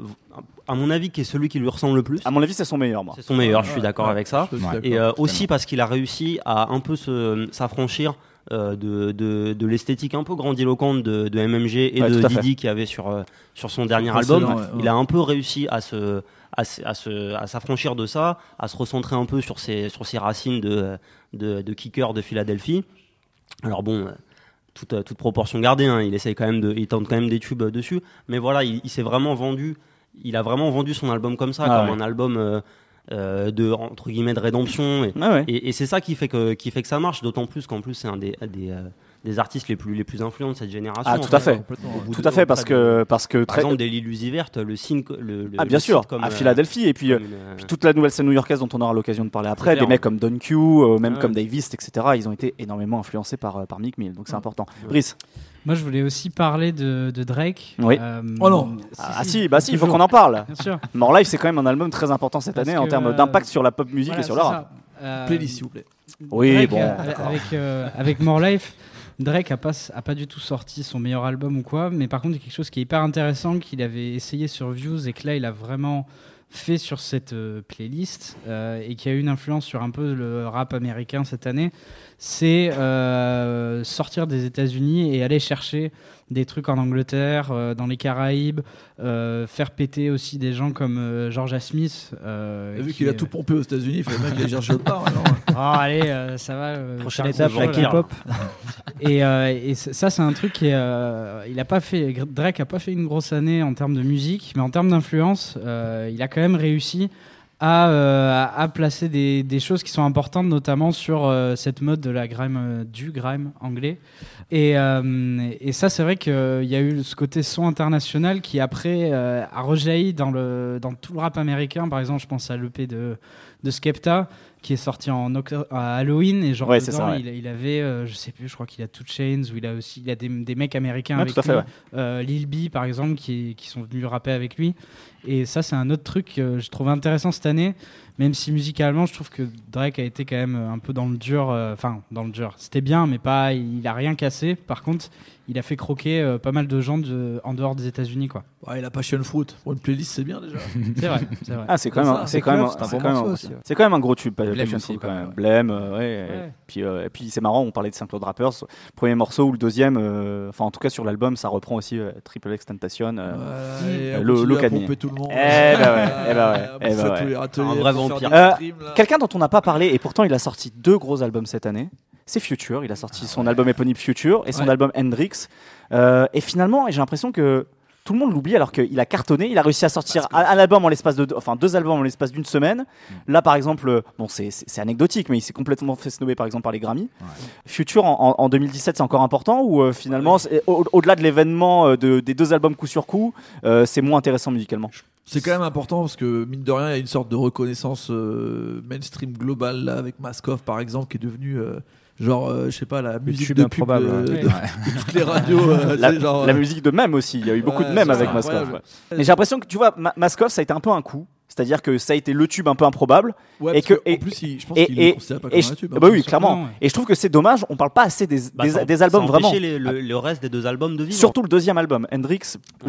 à mon avis, qui est celui qui lui ressemble le plus. À mon avis, c'est son meilleur. C'est son meilleur, je suis d'accord ouais, avec ça. Et euh, aussi parce qu'il a réussi à un peu s'affranchir euh, de, de, de l'esthétique un peu grandiloquente de, de MMG et Ouais, de. Didi qu'il y avait sur, euh, sur son dernier album. ouais. Il a un peu réussi à se à, s'affranchir de ça, à se recentrer un peu sur ses, sur ses racines de, de, de kicker de Philadelphie. Alors bon, euh, toute, euh, toute proportion gardée, hein, il essaye quand même de, il tente quand même des tubes euh, dessus, mais voilà, il, il s'est vraiment vendu, il a vraiment vendu son album comme ça, Ah comme ouais. un album euh, euh, de entre guillemets de rédemption, et, Ah ouais. et, et c'est ça qui fait que qui fait que ça marche, d'autant plus qu'en plus c'est un des des, euh, des artistes les plus les plus influents de cette génération. Ah, tout à fait. Tout à fait, parce que, parce que par exemple des Vertes, le signe, le, Ah bien sûr, à euh, Philadelphie et puis, toute la nouvelle scène new-yorkaise dont on aura l'occasion de parler après, des mecs comme Don Q, même Ouais. comme Davis, etc. Ils ont été énormément influencés par, par Mick Mill, donc c'est important. Brice Moi, je voulais aussi parler de, de Drake. Oui. Euh, Oh non. Ah si, bah si, il faut qu'on en parle. Bien sûr. More Life, c'est quand même un album très important cette Parce année en termes euh, d'impact sur la pop musique voilà, et sur rap. Euh, Playlist, s'il vous plaît. Oui, Drake, bon, euh, avec, euh, avec More Life, Drake a pas, a pas du tout sorti son meilleur album ou quoi, mais par contre, il y a quelque chose qui est hyper intéressant qu'il avait essayé sur Views et que là, il a vraiment fait sur cette euh, playlist euh, et qui a eu une influence sur un peu le rap américain cette année, c'est euh, sortir des États-Unis et aller chercher des trucs en Angleterre, dans les Caraïbes, faire péter aussi des gens comme Georgia Smith. Vu qui qu'il a tout pompé aux États-Unis, il faut bien qu'il chercher autre part. alors. Ah, allez, euh, ça va. euh, Prochaine étape, la. K-pop. Et, euh, et ça, c'est un truc qui est, il a pas fait. Drake a pas fait une grosse année en termes de musique, mais en termes d'influence, il a quand même réussi à, placer des, des choses qui sont importantes, notamment sur cette mode de la grime, du grime anglais. Et, et ça, c'est vrai qu'il y a eu ce côté son international qui après a rejailli dans, le, dans tout le rap américain. Par exemple, je pense à l'EP de, de Skepta qui est sorti en à Halloween et genre Ouais, dedans, ça, ouais. il, il avait, euh, je sais plus, je crois qu'il a Two Chains ou il a aussi, il a des, des mecs américains Ouais, avec lui. Euh, Lil B par exemple qui, qui sont venus rapper avec lui. Et ça, c'est un autre truc que je trouve intéressant cette année, même si musicalement, je trouve que Drake a été quand même un peu dans le dur. euh, Enfin, dans le dur. C'était bien, mais pas. Il a rien cassé. Par contre, il a fait croquer euh, pas mal de gens de- en dehors des États-Unis, quoi. Ouais, il a Passion Fruit. Pour une playlist, c'est bien déjà. C'est vrai, c'est vrai. Ah, c'est quand même, c'est quand même, un- c'est quand même, morceau un- aussi, ouais. c'est quand même un gros tube. Passion aussi, Fruit, quand quand même, même. ouais. Blême, euh, ouais. Ouais. Et puis, euh, et puis c'est marrant, on parlait de Saint-Claude Rappers. Premier morceau ou le deuxième, euh, enfin en tout cas sur l'album, ça reprend aussi euh, Triple X Tentation. euh, euh, le- le tout le monde. Eh ben ouais, eh ben ouais, On eh Euh. Quelqu'un dont on n'a pas parlé et pourtant il a sorti deux gros albums cette année. C'est Future. Il a sorti son album éponyme Future et son Ouais. album Hendrix. Euh, et finalement, j'ai l'impression que tout le monde l'oublie alors qu'il a cartonné. Il a réussi à sortir un, un album en l'espace de, deux- enfin deux albums en l'espace d'une semaine. Là, par exemple, euh, bon, c'est- anecdotique, mais il s'est complètement fait snobber par exemple par les Grammy. Future en, en- en 2017, c'est encore important ou euh, finalement, au- au-delà de l'événement de- des deux albums coup sur coup, euh, c'est moins intéressant musicalement? C'est quand même important parce que mine de rien, il y a une sorte de reconnaissance euh, mainstream globale là avec Maskov par exemple qui est devenu euh, genre euh, je sais pas la musique tube de pub improbable, de, ouais. de- de toutes les radios. euh, la, tu sais, genre, la euh, musique de même aussi. Il y a eu beaucoup de c'est avec Maskov. ouais. Mais j'ai l'impression que tu vois, Ma- Maskov, ça a été un peu un coup. C'est-à-dire que ça a été le tube un peu improbable. ouais, et que, que, en et, plus, il- je pense et, qu'il et- considère pas et comme je- un tube. bah hein. oui, clairement. Non, ouais. Et je trouve que c'est dommage. On parle pas assez des, Bah, des, ça- des ça albums vraiment. les- le, le reste des deux albums de vivre. Surtout le deuxième album, Hendrix,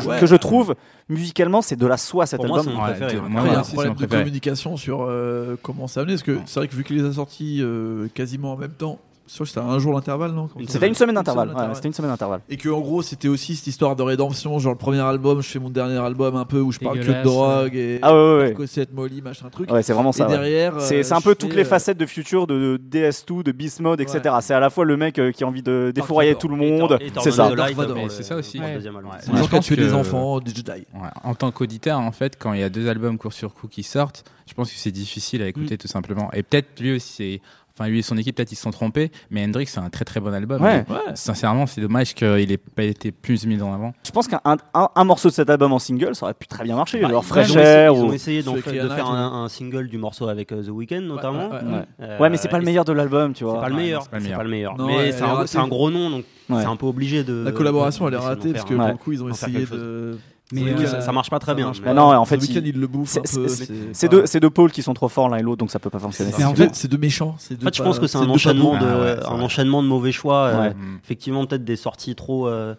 Ouais. que je trouve musicalement, c'est de la soie cet Pour moi, album. c'est mon Après, il y a un c'est problème de communication sur euh, comment ça amené parce que c'est vrai que vu qu'il les a sortis euh, quasiment en même temps, c'était un jour d'intervalle, non C'était une semaine d'intervalle. semaine ouais, C'était une semaine d'intervalle. Et que en gros c'était aussi cette histoire de rédemption, genre le premier album, je fais mon dernier album un peu où je parle que de drogue et Ah ouais, ouais, ouais. Molly, machin truc. Ouais, c'est vraiment et ça. ouais. derrière, euh, C'est un peu toutes les euh, facettes de futur de DS2, de Beast Mode, etc. C'est à la fois le mec euh, qui a envie de défourailler tout le monde. Et C'est et ça. Et c'est ça aussi. album. Ouais. C'est des enfants, des Jedi. En tant qu'auditeur, en fait, quand il y a deux albums court sur coup qui sortent, je pense que c'est difficile à écouter tout simplement. Et peut-être lui aussi, c'est- enfin lui et son équipe, peut-être ils se sont trompés, mais Hendrix c'est un très très bon album. Ouais. Mais Sincèrement, c'est dommage qu'il ait pas été plus mis en avant. Je pense qu'un un, un- un morceau de cet album en single, ça aurait pu très bien marcher. Bah, genre ils ont Fresh essayé- Air Ils ont de faire un, un single du morceau avec euh, The Weeknd notamment. ouais, ouais. Ouais. Euh, Ouais, mais c'est pas le meilleur de l'album, tu C'est vois. pas le meilleur. c'est pas le C'est meilleur. pas le meilleur. Non, Mais c'est est un, c'est gros nom, donc Ouais. c'est un peu obligé de. La collaboration elle est ratée parce que pour le coup ils ont essayé de Mais, Oui, euh, ça, ça marche pas très bien. pas. Non, en fait, il- il le bouffe c'est- deux, deux pôles qui sont trop forts l'un et l'autre, donc ça peut pas fonctionner. Mais en fait- c'est deux méchants. C'est En fait, je pense que c'est un enchaînement, de, Ah ouais, un enchaînement de mauvais choix. euh, Ouais. Effectivement, peut-être des sorties trop. euh,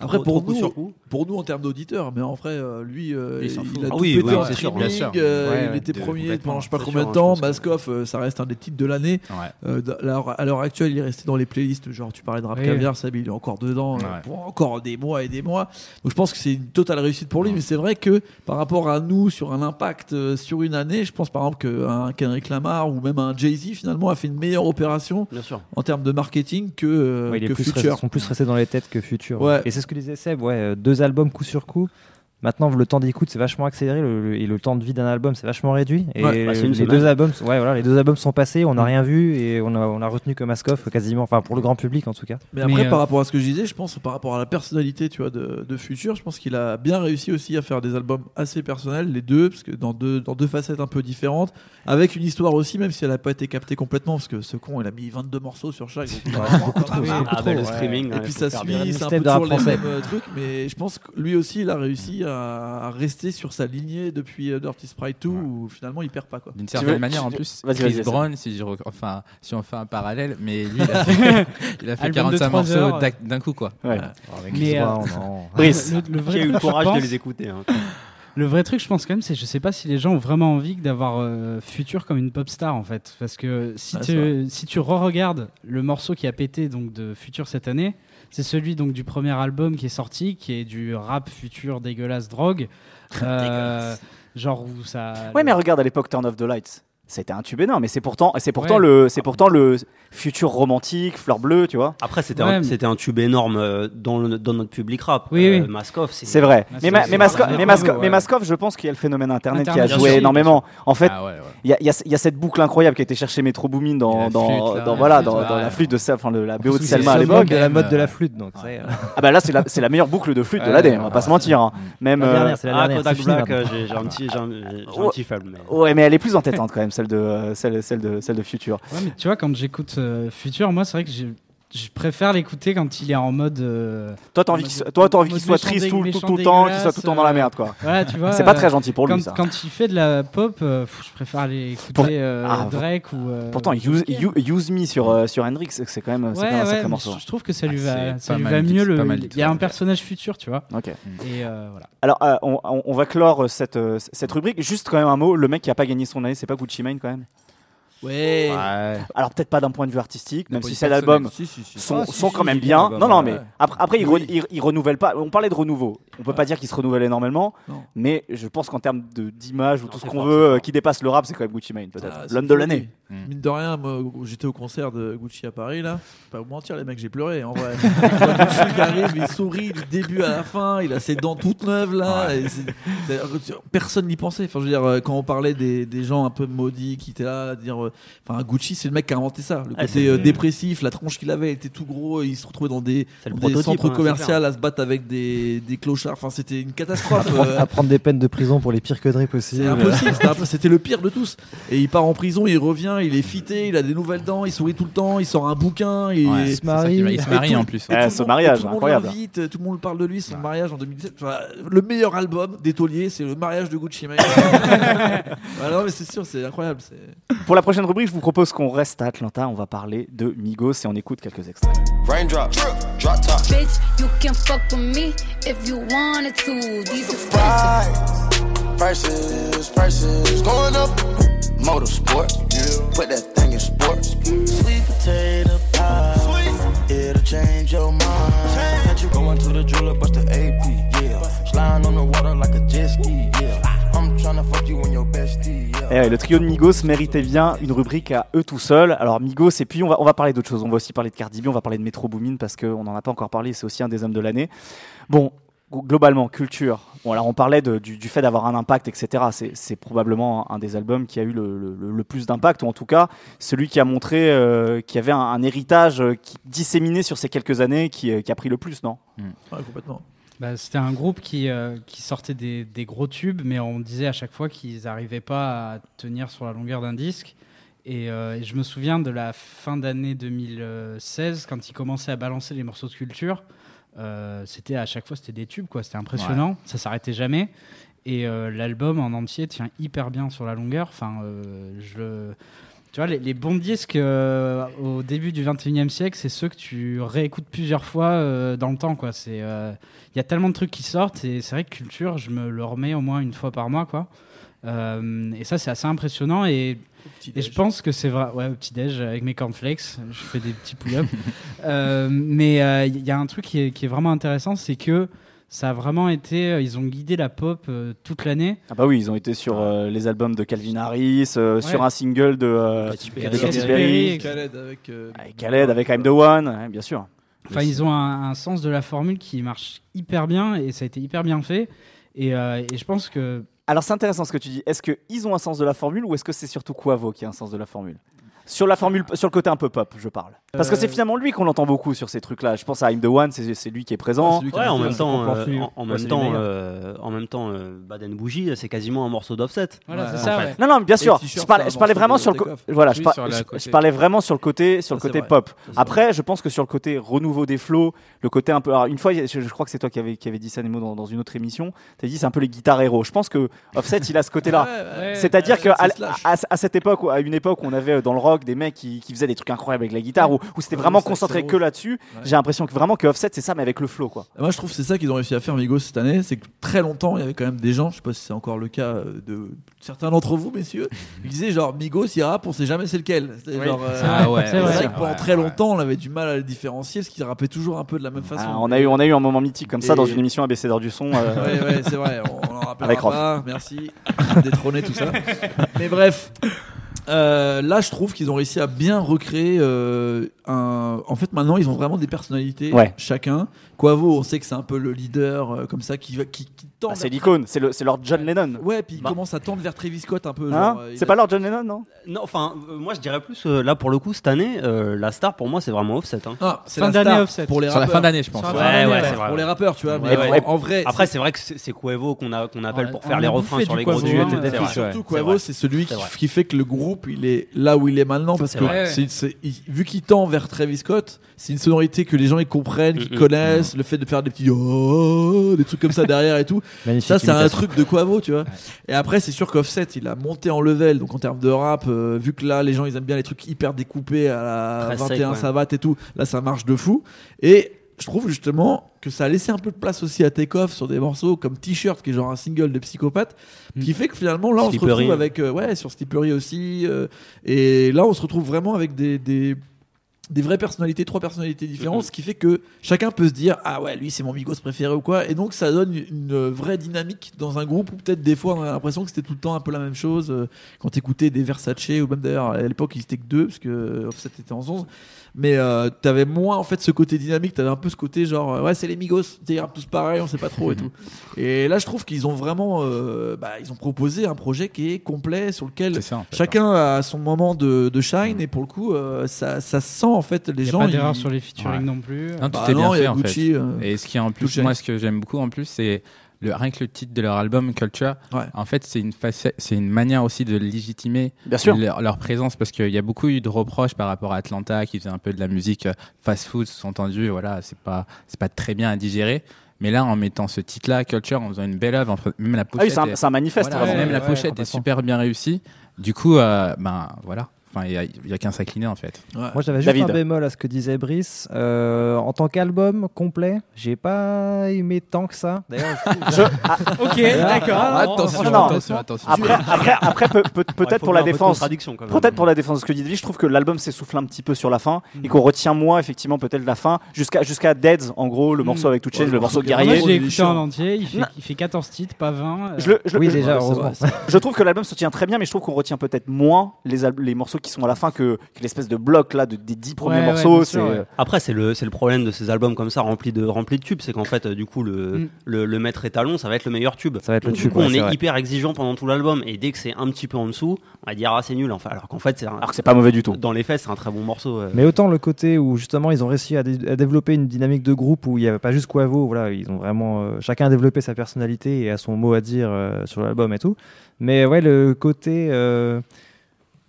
Après, pour nous, sur coup. pour nous en termes d'auditeurs, mais en vrai, euh, lui, euh, Il il, s'en fout. a Ah tout oui, pété oui, en c'est sûr, streaming. bien sûr. euh, Ouais, il ouais, était de- premier pendant je sais pas combien de temps. Maskoff, euh, ça reste un des titres de l'année. Ouais. Euh, à l'heure- actuelle, il est resté dans les playlists. Genre, tu parlais de rap caviar, il est encore dedans euh, Ouais. pour encore des mois et des mois. Donc, je pense que c'est une totale réussite pour lui. Mais c'est vrai que par rapport à nous, sur un impact euh, sur une année, je pense par exemple qu'un Kendrick Lamar ou même un Jay-Z finalement a fait une meilleure opération Bien sûr. en termes de marketing que, euh, Ouais, que Future. resté- sont plus restés dans les têtes que Future. Ouais. Et c'est ce que disait Seb, ouais, euh, deux albums coup sur coup. Maintenant, le temps d'écoute c'est vachement accéléré le- le- et le temps de vie d'un album c'est vachement réduit. Et Ouais, bah, les semaine. deux albums, sont- ouais, voilà, les deux albums sont passés, on n'a rien vu et on a, on a retenu que Maskoff quasiment, enfin pour le grand public en tout cas. Mais après, Mais, euh, par rapport à ce que je disais, je pense par rapport à la personnalité, tu vois, de, de Future, je pense qu'il a bien réussi aussi à faire des albums assez personnels, les deux, parce que dans deux, dans deux facettes un peu différentes, avec une histoire aussi, même si elle n'a pas été captée complètement, parce que ce con, il a mis 22 morceaux sur chaque. Ah, bah, le streaming. Et ouais, puis ça suit, c'est un peu toujours les mêmes euh, trucs, mais je pense que lui aussi, il a réussi à rester sur sa lignée depuis euh, Dirty Sprite 2, où finalement il perd pas quoi. D'une certaine veux- manière, en plus, vas-y, Chris vas-y, Brown, si, je enfin, si on fait un parallèle, mais lui, il a fait, il a fait Album de 45 trois morceaux heures. d'un- coup, quoi. Ouais. Avec Mais, Chris euh, Brown, non. Brice. le, le Qui vrai a eu le courage de les écouter. hein. Le vrai truc, je pense quand même, c'est je sais pas si les gens ont vraiment envie d'avoir euh, Future comme une pop star en fait, parce que si tu si tu re-regardes le morceau qui a pété donc de Future cette année, c'est celui donc du premier album qui est sorti, qui est du rap Future dégueulasse drogue, Euh, genre où ça. Ouais, mais regarde à l'époque Turn of the Lights. C'était un tube énorme, mais c'est pourtant, c'est pourtant Ouais. le, c'est pourtant le futur romantique, fleur bleue, tu vois. Après, c'était Ouais, un, c'était un tube énorme euh, dans, le- dans notre public rap. Oui, Euh, oui. Maskoff, c'est. C'est vrai. Ah, mais, ma- mais, vrai. mais, Ouais. mais Maskoff, je pense qu'il y a le phénomène Internet, Internet, qui a joué sûr. énormément. En fait, Ah ouais, ouais. il y, a, il y a- il y a cette boucle incroyable qui a été chercher Metro Boomin dans, la dans, flûte, là, dans- la voilà, flûte, dans, dans la flûte de enfin, le- la BO de Selma à l'époque. la mode Euh, de la flûte, donc est. Ah bah là, c'est la, c'est la meilleure boucle de flûte de Ouais, l'année, on va pas se mentir. Même, euh, Ah, euh, j'ai un petit, ouais, mais elle est plus entêtante quand même, celle de, euh, celle, celle de, celle de Future. Tu vois, quand j'écoute euh, Future, moi, c'est vrai que j'ai- je préfère l'écouter quand il est en mode. euh, Toi, t'as envie en qu'il soit, triste tout, le temps, qu'il soit tout le temps dans la euh, merde, quoi. Voilà, tu vois. C'est pas euh, très gentil pour lui, quand, ça. quand il fait de la pop, euh, je préfère aller écouter Pour- euh, Ah, Drake ou. euh, Pourtant, ou use, Me sur, euh, sur Hendrix, c'est quand même, c'est Ouais, quand même un ouais, sacré mais morceau. je, trouve que ça lui Ah, va, ça lui va mieux. Le, il y a un personnage futur, tu vois. Ok. Et euh, voilà. Alors, euh, on, va clore cette, euh, cette rubrique. Juste quand même un mot, le mec qui a pas gagné son année, c'est pas Gucci Mane quand même? Ouais. Alors peut-être pas d'un point de vue artistique, même si ces albums Si, si, si. sont, Ah, sont quand même bien. non, non, mais après, après ils, Oui. renouvellent pas. On parlait de renouveau. On peut pas dire qu'ils se renouvellent énormément, Non. mais je pense qu'en termes de- d'image ou Non, tout ce qu'on fort, veut euh, qui dépasse le rap, c'est quand même Gucci Mane peut-être. Ah, L'homme de l'année. Mm. Mine de rien, moi, j'étais au concert de Gucci à Paris, là. Pas vous mentir, les mecs, j'ai pleuré, en vrai. Gucci qui arrive, il sourit du début à la fin, il a ses dents toutes neuves, là. d'ailleurs, Personne n'y pensait. Enfin, je veux dire, euh, quand on parlait des, des gens un peu maudits qui étaient là, dire. Euh, Enfin, Gucci, c'est le mec qui a inventé ça. Le Ah, côté euh, dépressif, la tronche qu'il avait, il était tout gros, il se retrouvait dans des, dans des centres hein, commerciaux à se battre avec des, des clochards. Enfin, c'était une catastrophe. Euh, à prendre des peines de prison pour les pires conneries possibles. impossible, c'était le pire de tous. Et il part en prison, il revient, il est fité, il a des nouvelles dents, il sourit tout le temps, il sort un bouquin, il, Ouais, se ça qui va- Il se marie en plus. et Ouais, tout le ce monde- mariage, tout le monde incroyable. tout le monde parle de lui, son mariage en 2017. Enfin, le meilleur album des tauliers, c'est le mariage de Gucci Mane. Voilà, non, mais c'est sûr, c'est incroyable. Pour la prochaine rubrique, je vous propose qu'on reste à Atlanta. On va parler de Migos et on écoute quelques extraits. Raindrop, drop top. Bitch, you can fuck with me if you wanted to. These expensive. Prices, prices going up. Motorsport, put that thing in sports. Sweet potato pie, it'll change your mind. Had you going to the jeweler, bust the AP, yeah. Sliding on the water like a jet ski, yeah. I'm tryna fuck you and your bestie, Eh le trio de Migos méritait bien une rubrique à eux tout seuls. Alors Migos, et puis on va, on va parler d'autres choses. On va aussi parler de Cardi B, on va parler de Metro Boomin parce qu'on n'en a pas encore parlé. C'est aussi un des hommes de l'année. Bon, globalement, culture. Bon, alors on parlait de- du, du fait d'avoir un impact, etc. C'est- C'est probablement un des albums qui a eu le, le- le plus d'impact, ou en tout cas celui qui a montré euh, qu'il y avait un, un héritage euh, qui, disséminé sur ces quelques années qui, euh, qui a pris le plus, non? Ouais, complètement. Bah, C'était un groupe qui, euh, qui sortait des, des gros tubes, mais on disait à chaque fois qu'ils n'arrivaient pas à tenir sur la longueur d'un disque. Et, euh, et je me souviens de la fin d'année 2016, quand ils commençaient à balancer les morceaux de culture. euh, c'était à chaque fois c'était des tubes, quoi. C'était impressionnant, ça s'arrêtait jamais. Et l'album en entier tient hyper bien sur la longueur. Enfin, je tu vois, les, les bons disques euh, au début du 21e siècle, c'est ceux que tu réécoutes plusieurs fois euh, dans le temps. euh, Il y a tellement de trucs qui sortent et c'est vrai que Culture, je me le remets au moins une fois par mois. Quoi. Et ça, c'est assez impressionnant. Et, et je pense que c'est vrai. Ouais, au petit-déj avec mes cornflakes, je fais des petits pull-ups. Mais il y a un truc qui est, qui est vraiment intéressant, c'est que ça a vraiment été. euh, Ils ont guidé la pop euh, toute l'année. Ah bah oui, ils ont été sur euh, les albums de Calvin Harris, euh, sur un single de, Katy Perry. Khaled avec. euh, Khaled avec I'm the One, ouais, bien sûr. Enfin, ils ont un, un sens de la formule qui marche hyper bien et ça a été hyper bien fait. Et, euh, et je pense que. Alors c'est intéressant ce que tu dis. Est-ce qu'ils ont un sens de la formule ou est-ce que c'est surtout Quavo qui a un sens de la formule? Sur la formule, sur le côté un peu pop, je parle. Parce que c'est Euh. finalement lui qu'on entend beaucoup sur ces trucs-là. Je pense à I'm the One, c'est lui qui est présent. Ouais, en même temps, euh, en, en Ouais, même temps, en même temps, Baden Bougie, c'est quasiment un morceau d'offset. Voilà, c'est en ça, ouais. Non, non, bien sûr. Je parlais, je vraiment sur le, voilà, Oui, je, par- sur la je- côté. je parlais vraiment sur le côté, sur le Ça, côté vrai. pop. Après, je pense que sur le côté renouveau des flows, le côté un peu, alors, une fois, je, je crois que c'est toi qui avait, qui avait dit ça Nemo dans, dans une autre émission. T'as dit c'est un peu les guitares héros. Je pense que Offset, il a ce côté-là. Ouais, ouais, C'est-à-dire ouais, que c'est à, cette époque, à une époque où on avait euh, dans le rock des mecs qui, qui faisaient des trucs incroyables avec la guitare, où, où c'était Ouais, vraiment concentré que là-dessus. Ouais. J'ai l'impression que vraiment que Offset, c'est ça, mais avec le flow, quoi. Moi, je trouve que c'est ça qu'ils ont réussi à faire, Migos, cette année. C'est que très longtemps, il y avait quand même des gens, je sais pas si c'est encore le cas euh, de certains d'entre vous, messieurs, qui disaient genre Migos, il rappe, on sait jamais c'est lequel. C'est Oui. genre, euh, C'est vrai, ouais, c'est vrai c'est que pendant très ouais. longtemps, on avait du mal à les différencier parce qu'ils rappaient toujours un peu de la même façon. Ah, on, a eu, on a eu un moment mythique comme ça dans une émission ABC d'heure du son. euh, Ouais, ouais, c'est vrai, on, on en rappellera pas. Merci, détrôner tout ça. Mais bref, euh, là, je trouve qu'ils ont réussi à bien recréer euh, un. En fait, maintenant, ils ont vraiment des personnalités, Ouais. chacun. Quavo, on sait que c'est un peu le leader, euh, comme ça, qui, va, qui, qui tend. Ah, c'est vers- l'icône, c'est le- c'est leur John Lennon. Ouais, puis il Bah. commence à tendre vers Travis Scott un peu. Hein genre, euh, il c'est a- pas leur John Lennon, non Non, enfin, euh, moi je dirais plus, euh, là pour le coup, cette année, euh, la star pour moi c'est vraiment Offset. hein. Ah, c'est Fin la d'année star Offset. pour les Sur la rappeurs. fin d'année, je pense. Sur la Ouais, fin d'année, ouais, ouais, c'est vrai. Pour les rappeurs, tu vois. Ouais, mais ouais. en, en vrai, Après, c'est vrai que c'est c'est Quavo qu'on a- qu'on appelle pour on faire a les bouffé refrains du sur les hein, duettes, c'est etc. vrai. surtout C'est Quavo, c'est celui qui, C'est vrai. qui fait que le groupe il est là où il est maintenant parce C'est que vrai. c'est- c'est- il- vu qu'il tend vers Travis Scott, c'est une sonorité que les gens ils comprennent, qu'ils Mm, mm, connaissent, le fait de faire des petits oh, des trucs comme ça derrière et tout. Ça c'est un truc de Quavo, tu vois. Et après c'est sûr qu'Offset il a monté en level donc en termes de rap euh, vu que là les gens ils aiment bien les trucs hyper découpés à la Très 21 sec, ouais. savates et tout. Là ça marche de fou et je trouve justement que ça a laissé un peu de place aussi à Takeoff sur des morceaux comme T-shirt qui est genre un single de psychopathe qui fait que finalement là on se retrouve avec euh, ouais sur Slippery aussi euh, et là on se retrouve vraiment avec des, des des vraies personnalités, trois personnalités différentes, ce qui fait que chacun peut se dire ah ouais lui c'est mon Migos préféré ou quoi, et donc ça donne une, vraie dynamique dans un groupe où peut-être des fois on a l'impression que c'était tout le temps un peu la même chose euh, quand t'écoutais des Versace ou même d'ailleurs à l'époque ils étaient que deux parce que Offset était en 11 mais euh, t'avais moins en fait ce côté dynamique, t'avais un peu ce côté genre euh, ouais c'est les Migos, rappent tous pareil, on sait pas trop et tout. Et là je trouve qu'ils ont vraiment euh, bah, ils ont proposé un projet qui est complet sur lequel C'est ça, en fait, chacun a son moment de, de shine et pour le coup euh, ça, ça sent en fait les Il n'y a gens pas d'erreur ils- sur les featuring Ouais. non plus. Non, tout Bah est bien non, y fait en Gucci, fait. euh, Et ce qui est en plus, moi, ce que j'aime beaucoup en plus, c'est le, rien que le titre de leur album Culture. Ouais. En fait, c'est une facette, c'est une manière aussi de légitimer Bien sûr. Leur, leur présence parce qu'il y a beaucoup eu de reproches par rapport à Atlanta qui faisait un peu de la musique euh, fast-food, sous-entendu. Voilà, c'est pas, c'est pas très bien à digérer. Mais là, en mettant ce titre-là, Culture, en faisant une belle œuvre, même la Ah pochette, oui, c'est un, est- c'est un manifeste. voilà, vraiment. même la ouais, pochette est super bien réussie. Du coup, euh, ben voilà. Enfin, il y a, qu'un s'incliner en fait. Ouais. Moi, j'avais juste David. un bémol à ce que disait Brice. Euh, en tant qu'album complet, j'ai pas aimé tant que ça. D'ailleurs, Je- ah, Ok, d'accord. attention, non. attention, attention. Après, après, après peut- peut- Ouais, peut-être pour la défense. Peut-être pour la défense de ce que dit David, je trouve que l'album s'essouffle un petit peu sur la fin et qu'on retient moins effectivement peut-être la fin jusqu'à jusqu'à Deads en gros le Mm. morceau avec Two Chainz, Ouais, le morceau guerrier. Moi, est écouté en entier. Il fait, Non. il fait 14 titres, pas 20. Je, le- je le- oui, je- déjà, heureusement. je trouve que l'album se tient très bien, mais je trouve qu'on retient peut-être moins les, les morceaux qui sont à la fin que, que l'espèce de bloc là de, des dix premiers Ouais, morceaux. sûr, ouais. Après, c'est le, c'est le problème de ces albums comme ça remplis de, remplis de tubes, c'est qu'en fait, euh, du coup, le, Mm. le, le maître étalon, ça va être le meilleur tube. Ça va être le Donc, tube, Du coup, ouais, on est, vrai. hyper exigeant pendant tout l'album, et dès que c'est un petit peu en dessous, on va dire ah c'est nul. Enfin, alors qu'en fait, c'est un- Alors que c'est pas mauvais du tout. dans les faits, c'est un très bon morceau. euh. Mais autant le côté où justement ils ont réussi à, dé- à développer une dynamique de groupe où il n'y avait pas juste Quavo, voilà, ils ont vraiment euh, chacun a développé sa personnalité et a son mot à dire euh, sur l'album et tout. Mais ouais, le côté euh,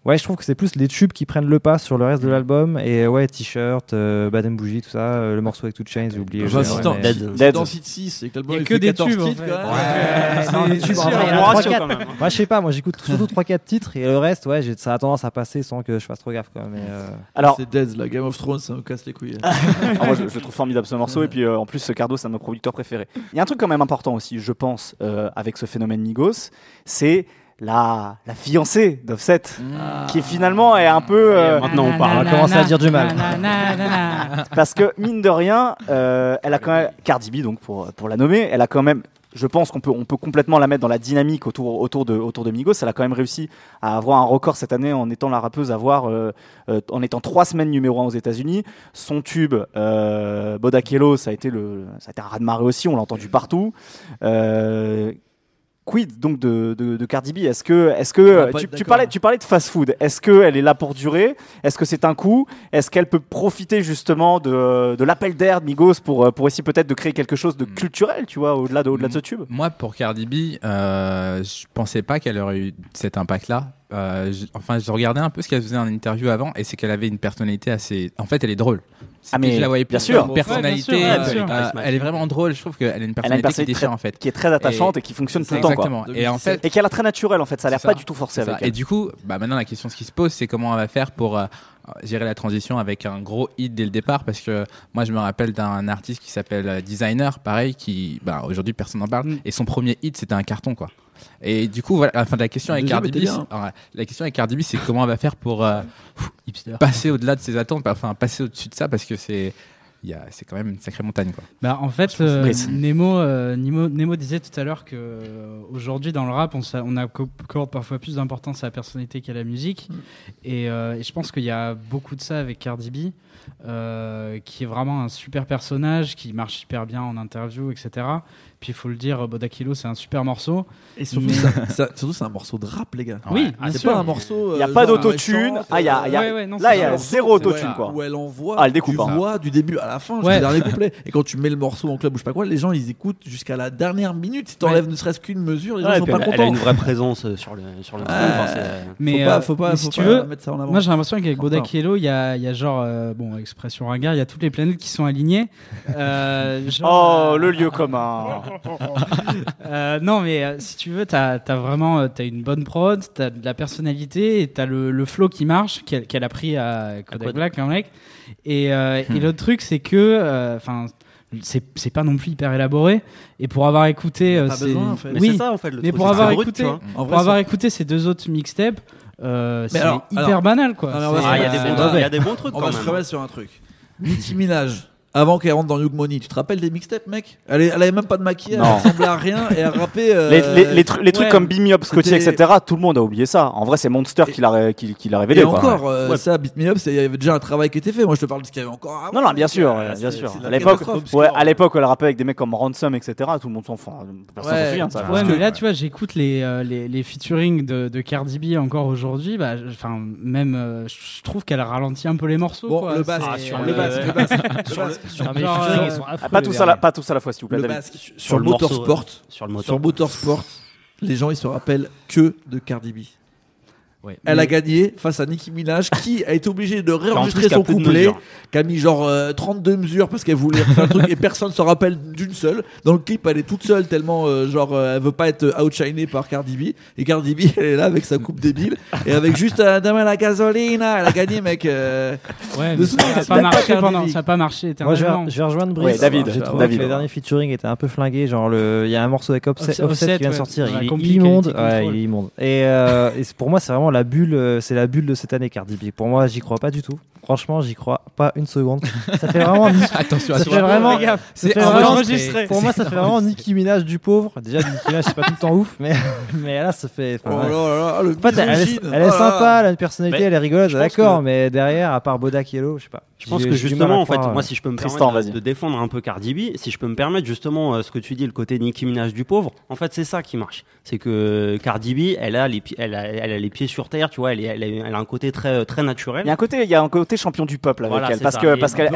Ouais, je trouve que c'est plus les tubes qui prennent le pas sur le reste de l'album. Et ouais, T-shirt, euh, Bad and Bougie, tout ça. euh, le morceau avec Two Chains, j'ai oublié. Dans City 6, c'est que l'album que des 14 tubes, en fait. Ouais, non, les tubes, sûr, en vrai, il y en bon a ratio, 3-4. quand même. Moi, je sais pas, moi j'écoute surtout 3-4 titres et le reste, ouais, j'ai- ça a tendance à passer sans que je fasse trop gaffe. Quoi, mais, euh, Alors, C'est Dead, la Game of Thrones, ça me casse les couilles. Ah, moi, je, je le trouve formidable ce morceau et puis euh, en plus ce Cardo c'est un de mes producteurs préférés. Il y a un truc quand même important aussi, je pense, euh, avec ce phénomène Migos, c'est la, la fiancée d'Offset, qui finalement est un peu... euh, Maintenant, on on parle. va commencer à dire du mal. parce que mine de rien, euh, elle a quand même... Cardi B, donc pour, pour la nommer, elle a quand même... Je pense qu'on peut, on peut complètement la mettre dans la dynamique autour, autour, de, autour de Migos. Elle a quand même réussi à avoir un record cette année en étant la rappeuse à avoir, euh, euh, en étant trois semaines numéro un aux États-Unis. Son tube, euh, Bodakello, ça a été le, ça a été un raz-de-marée aussi. On l'a entendu partout. Quid donc de, de, de Cardi B? Est-ce que, pas tu, parlais, tu parlais de fast-food Est-ce qu'elle est là pour durer? Est-ce que c'est un coup? Est-ce qu'elle peut profiter justement de, de l'appel d'air de Migos pour, euh, pour essayer peut-être de créer quelque chose de culturel, tu vois, au-delà de, au-delà de ce tube? Moi, pour Cardi B, euh, je pensais pas qu'elle aurait eu cet impact-là. Euh, je- enfin, je regardais un peu ce qu'elle faisait en interview avant, et c'est qu'elle avait une personnalité assez. En fait, elle est drôle. Ah, mais je la voyais bien plus sûr. personnalité. Ouais, bien sûr, ouais, euh, bien sûr. euh, elle est vraiment drôle. Je trouve qu'elle a une Elle a une personnalité qui déchire très- en fait. qui est très attachante et, qui fonctionne tout le temps. quoi. Exactement. Et en fait, Et qui a l'air très naturel en fait, ça a l'air pas du tout forcé avec Et elle. du coup, bah maintenant la question ce qui se pose, c'est comment on va faire pour euh, gérer la transition avec un gros hit dès le départ, parce que moi je me rappelle d'un artiste qui s'appelle Designer, pareil, qui bah, aujourd'hui personne n'en parle, Mm. et son premier hit c'était un carton quoi. Et du coup, voilà, enfin, la question avec Cardi B, alors, la question avec Cardi B, c'est comment on va faire pour euh, passer au-delà de ses attentes, enfin passer au-dessus de ça, parce que c'est c'est quand même une sacrée montagne quoi. Bah, en fait, euh, Nemo, euh, Nemo, Nemo disait tout à l'heure que euh, aujourd'hui dans le rap, on, on accorde parfois plus d'importance à la personnalité qu'à la musique. Et, euh, et je pense qu'il y a beaucoup de ça avec Cardi B, qui est vraiment un super personnage, qui marche hyper bien en interview, etc. Puis il faut le dire, Bodakilo, c'est un super morceau. Et surtout, Mais- ça- ça- surtout, c'est un morceau de rap, les gars. Oui, Ah, bien c'est sûr. pas un morceau. Il n'y a euh, pas d'autotune. Ah, il y a, il y a- Ouais, ouais, non, là, il y a zéro autotune quoi. Où elle envoie Ah, elle découpe, du hein. voix du début à la fin, Ouais. jusqu'au dernier couplet. Et quand tu mets le morceau en club ou je sais pas quoi, les gens ils écoutent jusqu'à la dernière minute. Si t'enlèves ne serait-ce qu'une mesure, les gens Ouais, sont pas elle, elle a contents. une vraie présence euh, sur le sur c'est- Mais, faut pas, euh, si tu veux, mettre ça en avant. Moi, j'ai l'impression qu'avec Enfin. Bodakielo, il y a, il y a genre, euh, bon, expression ringard, il y a toutes les planètes qui sont alignées. Euh, Oh, euh, le lieu commun. euh, non, mais euh, si tu veux, t'as as vraiment euh, t'as une bonne prod, t'as de la personnalité et t'as le, le flow qui marche, qu'elle a pris à Kodak Kodak. Black, un mec. Et, euh, Hmm. et l'autre truc, c'est que, enfin, c'est c'est pas non plus hyper élaboré. Et pour avoir écouté, euh, Pas c'est- besoin, en fait. Mais oui, c'est ça en fait le mais truc, pour avoir écouté, pour vrai, avoir écouté ces deux autres mixtapes, euh, c'est hyper alors- banal, quoi. Se Ah, il y a des bons mauvais. il y a des bons trucs On quand va se remettre sur un truc. Nicki Minaj. Avant qu'elle rentre dans Young Money, tu te rappelles des mixtapes, mec? Elle, est- elle avait même pas de maquillage, Non. elle ressemblait à rien et elle rappait. euh, Les, les, les, tru- les trucs ouais. comme Beam Me Up, Scotty, etc., tout le monde a oublié ça. En vrai, c'est Monster qui l'a qui, qui révélé. Et quoi. encore, euh, Ouais. ça, Beat Me Up, il y avait déjà un travail qui était fait. Moi, je te parle de ce qu'il y avait encore avant. Non, non, bien sûr, Euh, bien sûr. À l'époque, catastrophe. ouais, à l'époque, elle rappait avec des mecs comme Ransom, etc. Tout le monde s'en fout. hein. Personne Ouais. s'en souvient. Ça. Ouais, mais là, tu vois, j'écoute les, les, les featuring de, de Cardi B encore aujourd'hui. Bah, je- enfin, même, je trouve qu'elle ralentit un peu les morceaux. Bon, le basque, C'est, sur le le sur les featuring, euh, ils sont affreux, pas, les tous à derniers. la, pas tous à la fois, s'il vous plaît. Le David. basque. Sur le morceau, motorsport. Sur le moteur. Sur motorsport, les gens ils se rappellent que de Cardi B. Ouais. Elle Mais- a gagné face à Nicki Minaj qui a été obligée de réenregistrer son couplet, qui a mis genre euh, 32 mesures parce qu'elle voulait faire un truc et personne se rappelle d'une seule. Dans le clip, elle est toute seule tellement euh, genre euh, elle veut pas être outshinée par Cardi B et Cardi B elle est là avec sa coupe débile et avec juste euh, Dame la gasolina, elle a gagné mec. euh, Ouais, de mais souvenir, ça n'a pas marché pendant, ça a pas marché Moi, je vais, je vais rejoindre Brice. Ouais, David, J'ai trouvé David. que les derniers featuring étaient un peu flingués. Genre, le- il y a un morceau avec Offset, Offset, Offset qui vient de ouais, sortir. Il est immonde. Il est immonde. Et, euh, et pour moi, c'est vraiment la bulle. euh, C'est la bulle de cette année, Cardi B. Pour moi, j'y crois pas du tout. Franchement, j'y crois pas une seconde. Ça fait vraiment. Attention à ça toi. fait vraiment. Fais gaffe, ça c'est fait vraiment- enregistré. Pour moi, ça fait vraiment Nicki Minaj du pauvre. Déjà, Nicki Minaj, c'est pas tout le temps ouf, mais, mais là, ça fait. Oh là là le elle est, Oh sympa, elle a une personnalité, elle est rigolote, d'accord, mais derrière, à part Bodak Yellow, je sais pas. Je pense que justement, en fait, moi, euh, si je peux me Tristan, permettre de, défendre un peu Cardi B, si je peux me permettre justement euh, ce que tu dis, le côté Nicki Minaj du pauvre, en fait, c'est ça qui marche. C'est que Cardi B, elle a les, elle a, elle a les pieds sur terre, tu vois, elle, est- elle, a, elle a un côté très, très naturel. Il y a un côté, il y a un côté champion du peuple avec Voilà, elle, parce ça. que parce qu'elle,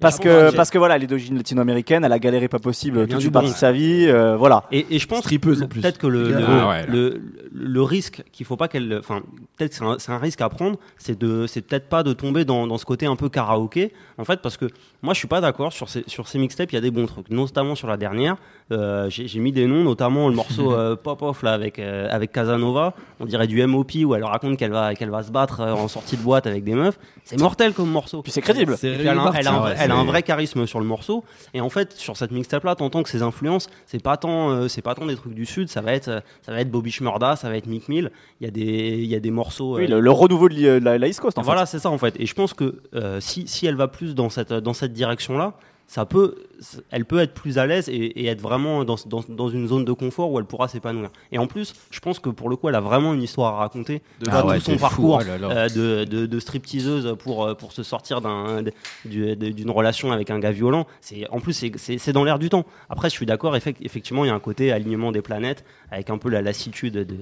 parce que parce que voilà, elle est d'origine latino-américaine, elle a galéré pas possible toute du une partie de sa vie, euh, voilà. Et, et je pense peut-être que le, le, Ah le, risque qu'il faut pas qu'elle, enfin peut-être que c'est un, risque à prendre, c'est de, c'est peut-être pas de tomber dans, dans ce côté un peu karaoké, en fait, parce que moi je suis pas d'accord sur ces sur ces mixtapes, il y a des bons trucs, notamment sur la dernière, euh, j'ai mis des noms, notamment le morceau euh, Pop Off là avec euh, avec Casanova, on dirait du MOP où elle raconte qu'elle va qu'elle va se battre en sortie de boîte avec des meufs, c'est mortel comme morceau. Puis c'est crédible. Puis elle, a, Rémi elle a un, vrai- ouais, elle a un c'est- vrai charisme sur le morceau. Et en fait, sur cette mixtape là, t'entends que ses influences, c'est pas tant, euh, c'est pas tant des trucs du sud. Ça va être, ça va être Bobby Shmurda, ça va être Mick Mill. Il y a des, il y a des morceaux. Oui, le, le renouveau de, la, la East Coast en voilà, fait. c'est ça en fait. Et je pense que euh, si, si elle va plus dans cette, dans cette direction-là, ça peut, elle peut être plus à l'aise et, et être vraiment dans, dans, dans une zone de confort où elle pourra s'épanouir. Et en plus, je pense que pour le coup, elle a vraiment une histoire à raconter de Ah tout son fou, parcours oh euh, de, de, de stripteaseuse pour, euh, pour se sortir d'une relation avec un gars violent. En plus, c'est- dans l'air du temps. Après, je suis d'accord, effect- effectivement, il y a un côté alignement des planètes avec un peu la lassitude de,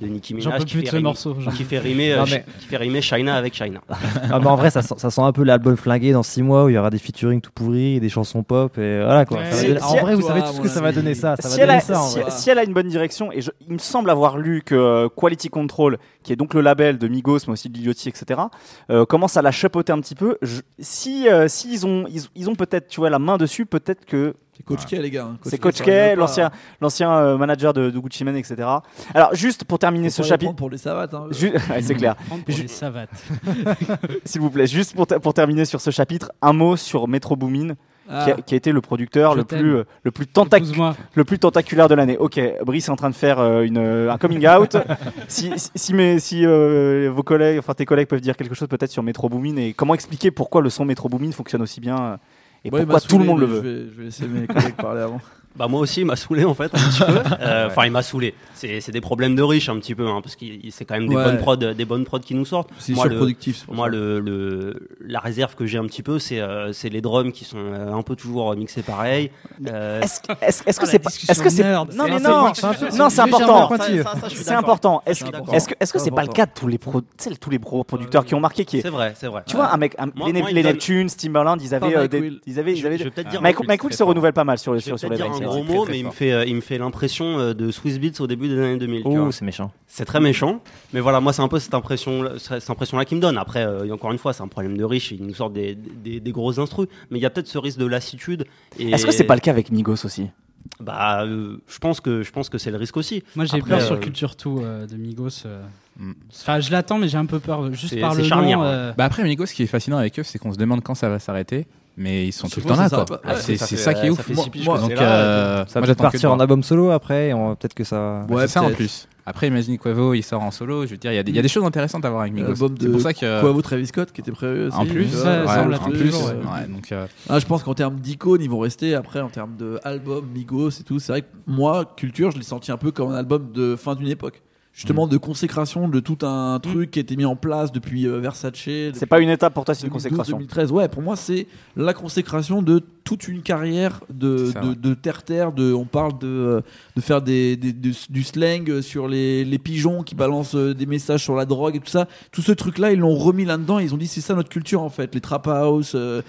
de Nicki Minaj qui plus de fait ce rimer- morceau, j'en qui fait rimer, euh, Non, mais- qui fait rimer China avec China. Ah, mais en vrai, ça sent, ça sent un peu l'album flingué dans 6 mois où il y aura des featuring tout pourris, et des chansons pop et voilà quoi. Ouais. Ça va Si- donner- si en vrai, vous toi, savez tout ce que ça va donner ça. Ça si, va elle a, donner ça en si- vrai. si elle a une bonne direction, et je- il me semble avoir lu que euh, Quality Control, qui est donc le label de Migos, mais aussi de Liliotti, etc., euh, commence à la chapeauter un petit peu. Je- si euh, s'ils ont, ils, ils ont peut-être, tu vois, la main dessus, peut-être que C'est Coach K, les gars. hein. c'est Coach K, rigole pas. l'ancien, l'ancien euh, manager de, de Gucci Mane, etc. Alors, juste pour terminer ce les chapitre, pour des savates. hein. Ju- ouais, c'est clair. Pour Ju- des savates. S'il vous plaît, juste pour, pour terminer sur ce chapitre, un mot sur Metro Boomin, Ah. qui, a, qui a été le producteur Je le t'aime. plus, euh, le, plus tentac- le plus tentaculaire de l'année. Ok, Brice est en train de faire euh, une, euh, un coming out. si si, si, mes- si, euh, vos collègues, enfin tes collègues peuvent dire quelque chose peut-être sur Metro Boomin et comment expliquer pourquoi le son Metro Boomin fonctionne aussi bien et Ouais, pourquoi m'a tout le monde le veut. Je vais, je vais laisser mes collègues parler avant. Bah moi aussi, il m'a saoulé en fait un petit peu. Euh, Enfin, il m'a saoulé. C'est c'est des problèmes de riches un petit peu, hein, parce que c'est quand même des Ouais. bonnes prods, des bonnes prods qui nous sortent. C'est Moi, le- surproductif. Moi, le, le- la réserve que j'ai un petit peu, c'est euh, c'est les drums qui sont euh, un peu toujours mixés pareil. Euh, Est-ce que est-ce- est-ce que Ah, la c'est est-ce que c'est nerd. non mais non non c'est important c'est important est-ce que est-ce que est-ce que C'est pas le cas de tous les tous les gros producteurs qui ont marqué qui est C'est vrai, c'est vrai. tu vois un mec les, Neptunes Timberland ils avaient euh, ils avaient ils Je- avaient je vais peut-être dire Mike, Will se renouvelle pas mal sur, sur, les un gros mot, mais il me fort. fait, euh, il me fait l'impression euh, de Swiss Beats au début des années 2000. tu Oh, vois. c'est méchant. C'est très méchant, mais voilà, moi c'est un peu cette impression, cette impression-là qui me donne. Après, euh, encore une fois, c'est un problème de riches, ils nous sortent des, des, des gros instrus, mais il y a peut-être ce risque de lassitude. et- Est-ce que c'est pas le cas avec Migos aussi? Bah, euh, je pense que je pense que c'est le risque aussi. Moi j'ai peur euh, sur Culture Tout euh, de Migos. euh. Mm. Enfin, je l'attends, mais j'ai un peu peur juste par le charnière, nom. ouais. euh, Bah après, Migos, ce qui est fascinant avec eux, c'est qu'on se demande quand ça va s'arrêter, mais ils sont tout le temps là. Ah, Ouais, c'est ça qui est ça ouf. fait Moi- euh, Ça de partir en album solo après, peut-être que ça. Ouais, ça en plus. Après, imagine Quavo, il sort en solo. Je veux dire, il y, a des- il y a des choses intéressantes à voir avec Migos. C'est pour ça que. Quavo Travis Scott qui était prévu. En plus, en donc, euh, je pense qu'en termes d'icônes, ils vont rester. Après, en termes d'album, Migos et tout, c'est vrai que moi, Culture, je l'ai senti un peu comme un album de fin d'une époque. Justement, Mm. de consécration de tout un truc qui a été mis en place depuis euh, Versace. C'est pas une étape pour toi, c'est une 2012, consécration. 2013, ouais, pour moi, c'est la consécration de toute une carrière de, terre-terre. De, on parle de, euh, de faire des, des- de- du slang sur les, les pigeons qui balancent euh, des messages sur la drogue et tout ça. Tout ce truc-là, ils l'ont remis là-dedans. Ils ont dit, c'est ça notre culture, en fait. Les trap house, euh,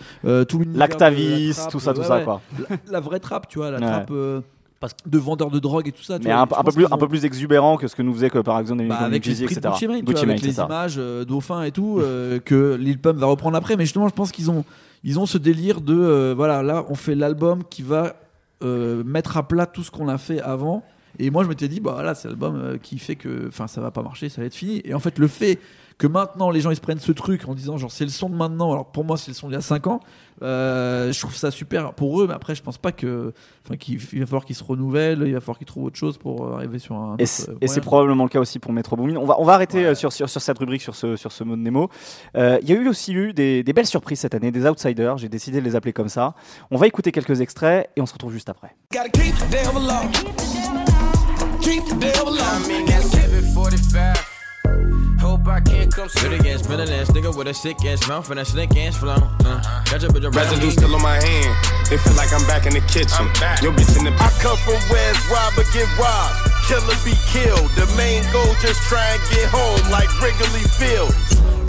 tout Lactavis, la tout ça, tout ouais, ça, quoi. La, la vraie trappe, tu vois, la Ouais. trappe euh, Parce- de vendeurs de drogue et tout ça. tu Mais vois. un, un peu plus, un peu plus exubérant que ce que nous faisait que par exemple bah, avec les etc. Vois, avec les ça. images euh, dauphins et tout euh, que Lil Pump va reprendre après mais justement je pense qu'ils ont ils ont ce délire de euh, voilà là on fait l'album qui va mettre à plat tout ce qu'on a fait avant et moi je m'étais dit bah voilà c'est l'album qui fait que enfin ça va pas marcher ça va être fini et en fait le fait que maintenant les gens ils se prennent ce truc en disant genre c'est le son de maintenant alors pour moi c'est le son d'il y a 5 ans euh, je trouve ça super pour eux mais après je pense pas que enfin qu'il il va falloir qu'ils se renouvellent il va falloir qu'ils trouvent autre chose pour euh, arriver sur un Et autre, c'est et c'est moyen. probablement le cas aussi pour Metro Boomin. On va, on va arrêter euh, sur, sur, sur cette rubrique, sur ce, sur ce mot de Nemo. Euh, Il y a eu aussi eu des, des belles surprises cette année, des outsiders. J'ai décidé de les appeler comme ça. On va écouter quelques extraits et on se retrouve juste après. Gotta keep the devil low. Keep the devil low. I'm in that 745. Hope I can't come Good against middle-ass nigga with a sick ass mouth and a slick ass flow. Uh, got your bitch around Residue me. still on my hand. It feel like I'm back in the kitchen. Your bitch in the I come from where's robber get robbed, killer be killed. The main goal just try and get home like Wrigley Field.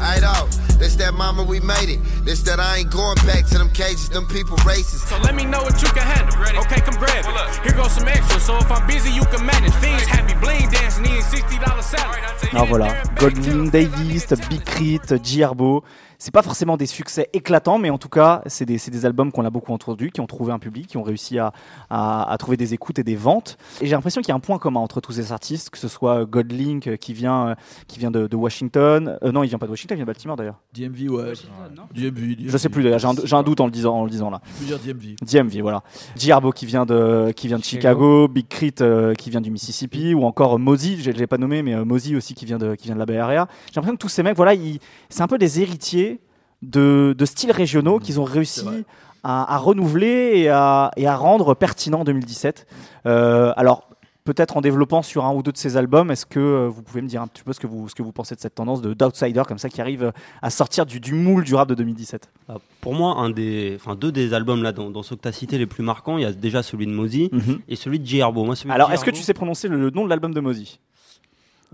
I know. This that mama, we made it. This that I ain't going back to them cages, them people racist. So let me know what you can handle. Okay, come grab it. Here goes some extra. So if I'm busy, you can manage. Fiends happy, bling dancing, eating $60 salary. Alors ah, voilà, Goldwyn Davis, Big Crit, G Herbo. C'est pas forcément des succès éclatants, mais en tout cas, c'est des, albums qu'on a beaucoup entendu, qui ont trouvé un public, qui ont réussi à, à, à trouver des écoutes et des ventes. Et j'ai l'impression qu'il y a un point commun entre tous ces artistes, que ce soit Godlink euh, qui vient, euh, qui vient de, de Washington. Euh, non, il vient pas de Washington, il vient de Baltimore d'ailleurs. DMV, ouais. DMV, Je sais plus d'ailleurs, j'ai un, doute en le disant, en le disant là. Je peux dire DMV. DMV, voilà. G Herbo qui vient de, qui vient de Chicago, Big Crit euh, qui vient du Mississippi, ou encore euh, Mosey, je l'ai pas nommé, mais euh, Mosey aussi qui vient de, qui vient de la Bay Area. J'ai l'impression que tous ces mecs, voilà, ils- c'est un peu des héritiers de, de styles régionaux qu'ils ont réussi à, à renouveler et à, et à rendre pertinents en 2017. Euh, alors, peut-être en développant sur un ou deux de ces albums, est-ce que euh, vous pouvez me dire un petit peu ce que vous, ce que vous pensez de cette tendance de d'outsider comme ça qui arrive euh, à sortir du, du moule du rap de 2017 Ah, Pour moi, un des, enfin deux des albums là dans, dans ceux que tu as cités les plus marquants, il y a déjà celui de Mosey Mhm. et celui de J Herbo. Moi, celui Alors, est-ce que tu sais prononcer le, le nom de l'album de Mosey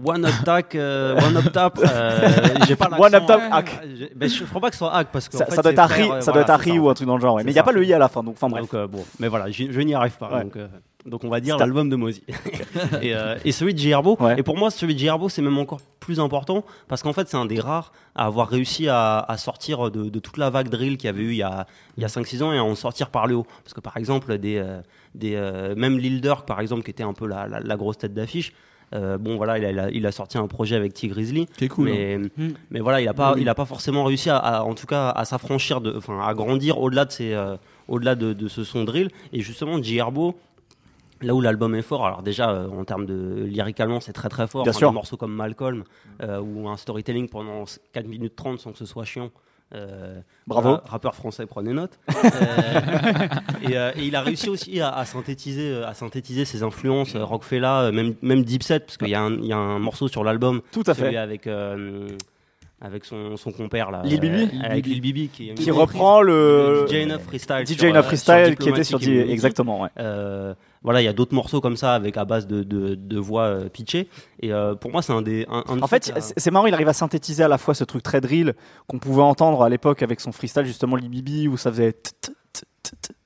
One Up Tac, euh, One Up Tap, euh, j'ai pas l'accent. One Up Tap, euh, Hack. j'ai- ben, je crois pas que ce soit Hack parce que Ça, en fait, ça doit c'est être frère, euh, ça voilà, doit être c'est ça. ou un truc dans le genre, ouais. Mais il n'y a ça. pas le i à la fin, donc enfin bref. Donc, euh, bon, mais voilà, j'y- je n'y arrive pas. Ouais. Donc, euh, donc on va dire C'est un- l'album de Mosey. et, euh, et celui de J Herbo. Et pour moi, celui de J Herbo, c'est même encore plus important parce qu'en fait, c'est un des rares à avoir réussi à, à sortir de, de toute la vague drill qu'il y avait eu il y a, il y a 5-6 ans et à en sortir par le haut. Parce que par exemple, des, euh, des, euh, même Lil Durk, par exemple, qui était un peu la, la, la grosse tête d'affiche. Euh, bon voilà, il a, il a- il a sorti un projet avec T Grizzly, Qui est cool, mais, hein. mais voilà, il a pas, Oui. il a pas forcément réussi à, à- en tout cas, à s'affranchir de, enfin, à grandir au-delà de ses, euh, au-delà de, de ce son drill. Et justement, J Herbo, là où l'album est fort, alors déjà euh, en termes de lyricalement, c'est très très fort. Bien Enfin, sûr. Des morceaux comme Malcolm euh, ou un storytelling pendant 4 minutes 30 sans que ce soit chiant. Euh, Bravo. voilà, rappeur français, prenez note. Euh, et, euh, et il a réussi aussi à, à synthétiser, à synthétiser ses influences, euh, Rockefeller, euh, même, même Deep Set, parce qu'il y, a un- il y a un morceau sur l'album. Tout à celui fait. Avec, euh, avec son, son compère là. Lil Bibi euh, Avec Lil Bibi qui, Qui reprend le- DJ Freestyle. DJ sur, Freestyle sur qui était sur exactement, ouais. Euh, voilà, il y a d'autres morceaux comme ça avec à base de, de, de voix euh, pitchées. Et euh, pour moi, c'est un des. Un, un des En fait, à- c'est marrant, il arrive à synthétiser à la fois ce truc très drill qu'on pouvait entendre à l'époque avec son freestyle, justement, Libibi, où ça faisait t-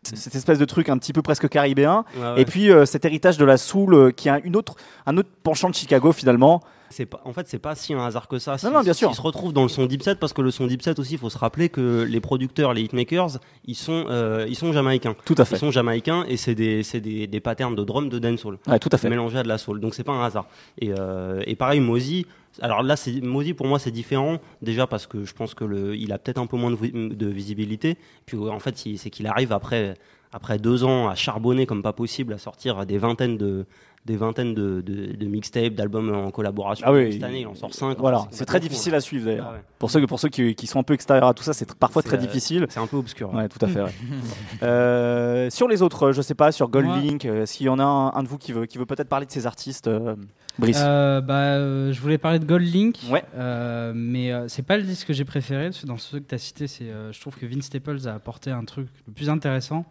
cette espèce de truc un petit peu presque caribéen. Ouais, ouais. Et puis euh, cet héritage de la soul euh, qui a une autre, un autre penchant de Chicago finalement. C'est pas, en fait, c'est pas si un hasard que ça. Non, non, bien sûr. Ils se retrouvent dans le son deep set parce que le son deep set aussi, il faut se rappeler que les producteurs, les hitmakers, ils sont, euh, ils sont jamaïcains. Tout à fait. Ils sont jamaïcains et c'est des, c'est des, des patterns de drum de dancehall. Ouais, tout à fait. Mélangés à de la soul. Donc c'est pas un hasard. Et, euh, et pareil, Mosey. Alors là, c'est Mosey pour moi c'est différent déjà parce que je pense que le, il a peut-être un peu moins de, vi- de visibilité. Puis en fait, il- c'est qu'il arrive après après deux ans à charbonner comme pas possible, à sortir des vingtaines de des vingtaines de, de, de mixtapes, d'albums en collaboration. Ah oui, Cette année, il en sort 5. Voilà, c'est très difficile à suivre d'ailleurs. Ah ouais. Pour ceux, pour ceux qui, qui sont un peu extérieurs à tout ça, c'est parfois très euh, difficile. c'est un peu obscur. Ouais, tout à fait. ouais. Euh, sur les autres, euh, je sais pas, sur Goldlink, euh, est-ce qu'il y en a un, un de vous qui veut, qui veut peut-être parler de ces artistes euh, Brice Euh, bah, euh, je voulais parler de Gold Link, Ouais. euh, mais euh, c'est pas le disque que j'ai préféré. Parce que dans ceux que tu as cités, c'est, euh, je trouve que Vince Staples a apporté un truc le plus intéressant.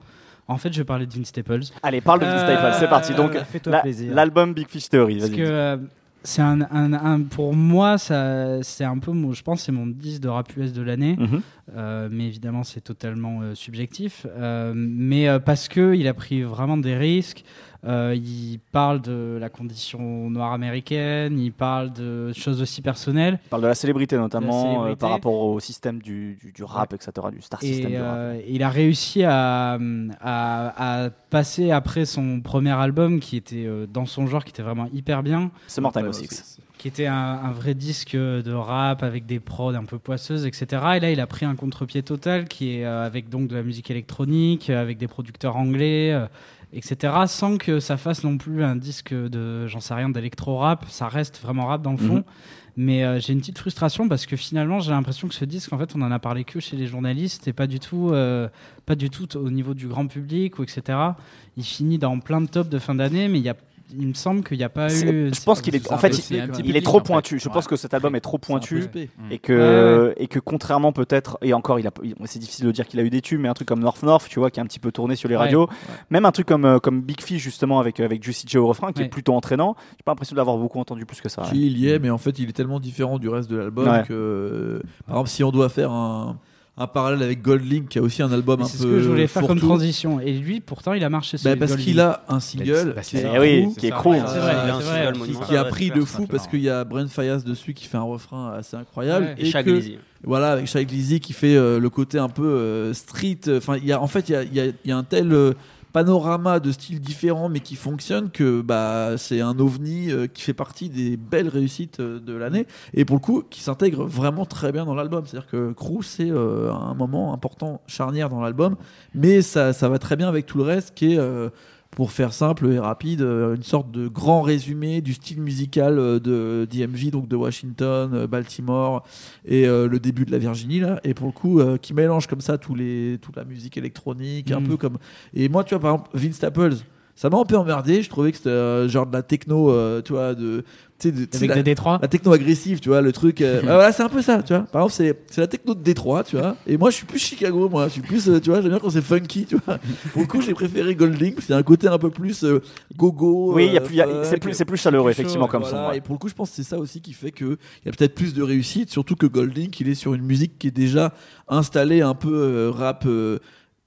En fait, je parler de Vince Staples. Allez, parle de Vince Euh, Staples, c'est parti. Donc, fais-toi la- plaisir. l'album Big Fish Theory, Parce que euh, c'est un, un- un- pour moi, ça, c'est un peu, mon, je pense, c'est mon 10 de rap US de l'année. Mhm. Euh, mais évidemment, c'est totalement euh, subjectif. Euh, mais euh, parce que il a pris vraiment des risques. Euh, il parle de la condition noire américaine. Il parle de choses aussi personnelles. Il parle de la célébrité notamment euh, célébrité. par rapport au système du, du, du rap, etc., du star system Et du rap. euh, il a réussi à, à, à passer après son premier album qui était euh, dans son genre, qui était vraiment hyper bien. Summertime Euh, au Six. Qui était un, un vrai disque de rap avec des prods un peu poisseuses, etc. Et là, il a pris un contre-pied total qui est euh, avec donc de la musique électronique, avec des producteurs anglais. euh, etc. sans que ça fasse non plus un disque de j'en sais rien d'électro-rap ça reste vraiment rap dans le fond Mhm. mais euh, j'ai une petite frustration parce que finalement j'ai l'impression que ce disque en fait on en a parlé que chez les journalistes et pas du tout euh, pas du tout au niveau du grand public ou etc il finit dans plein de tops de fin d'année mais il y a il me semble qu'il n'y a pas eu. je pense qu'il est, en fait, il, il est trop pointu. Je pense que cet album est trop pointu et que et que contrairement peut-être et encore, il a, c'est difficile de dire qu'il a eu des tubes, mais un truc comme North North, tu vois, qui a un petit peu tourné sur les radios, Ouais. même un truc comme euh, comme Big Fish justement avec avec Juicy J au refrain, qui est plutôt entraînant. J'ai pas l'impression d'avoir beaucoup entendu plus que ça. Si, il y est, mais en fait, il est tellement différent du reste de l'album Ouais. que, euh, par exemple, si on doit faire un, un parallèle avec Gold Link, qui a aussi un album un C'est peu ce que je voulais faire comme transition. Et lui, pourtant, il a marché sur bah, parce qu'il a un single Bah, qui c'est- est oui, Crew, qui est. Crew. C'est c'est qui, a pris de c'est fou parce qu'il y a Brent Fayaz dessus qui fait un refrain assez incroyable Ouais. Et Shaq Lizzy. voilà avec Shaq Lizzy qui fait euh, le côté un peu euh, street enfin il y a en fait il y a, il y a- il y a un tel euh, panorama de styles différents mais qui fonctionne que bah c'est un ovni euh, qui fait partie des belles réussites euh, de l'année et pour le coup qui s'intègre vraiment très bien dans l'album. C'est à dire que Crew c'est euh, un moment important charnière dans l'album mais ça, ça va très bien avec tout le reste qui est pour faire simple et rapide, euh, une sorte de grand résumé du style musical euh, de DMV, donc de Washington, euh, Baltimore et euh, le début de la Virginie là. Et pour le coup, euh, qui mélange comme ça tous les, toute la musique électronique, un Mm. peu comme. Et moi, tu vois, par exemple, Vince Staples. Ça m'a un peu emmerdé, je trouvais que c'était euh, genre de la techno, euh, tu vois, de, tu sais, de, Avec la, la techno agressive, tu vois, le truc. euh, bah voilà, c'est un peu ça, tu vois. Par exemple, c'est, c'est la techno de Détroit, tu vois. Et moi, je suis plus Chicago, moi. Je suis plus, euh, tu vois, j'aime bien quand c'est funky, tu vois. Pour le coup, j'ai préféré Golding, c'est un côté un peu plus euh, go-go. Oui, il y a euh, c'est plus- c'est plus chaleureux, plus chaud, effectivement, comme voilà. ouais. Et pour le coup, je pense que c'est ça aussi qui fait qu'il y a peut-être plus de réussite, surtout que Golding, il est sur une musique qui est déjà installée un peu rap.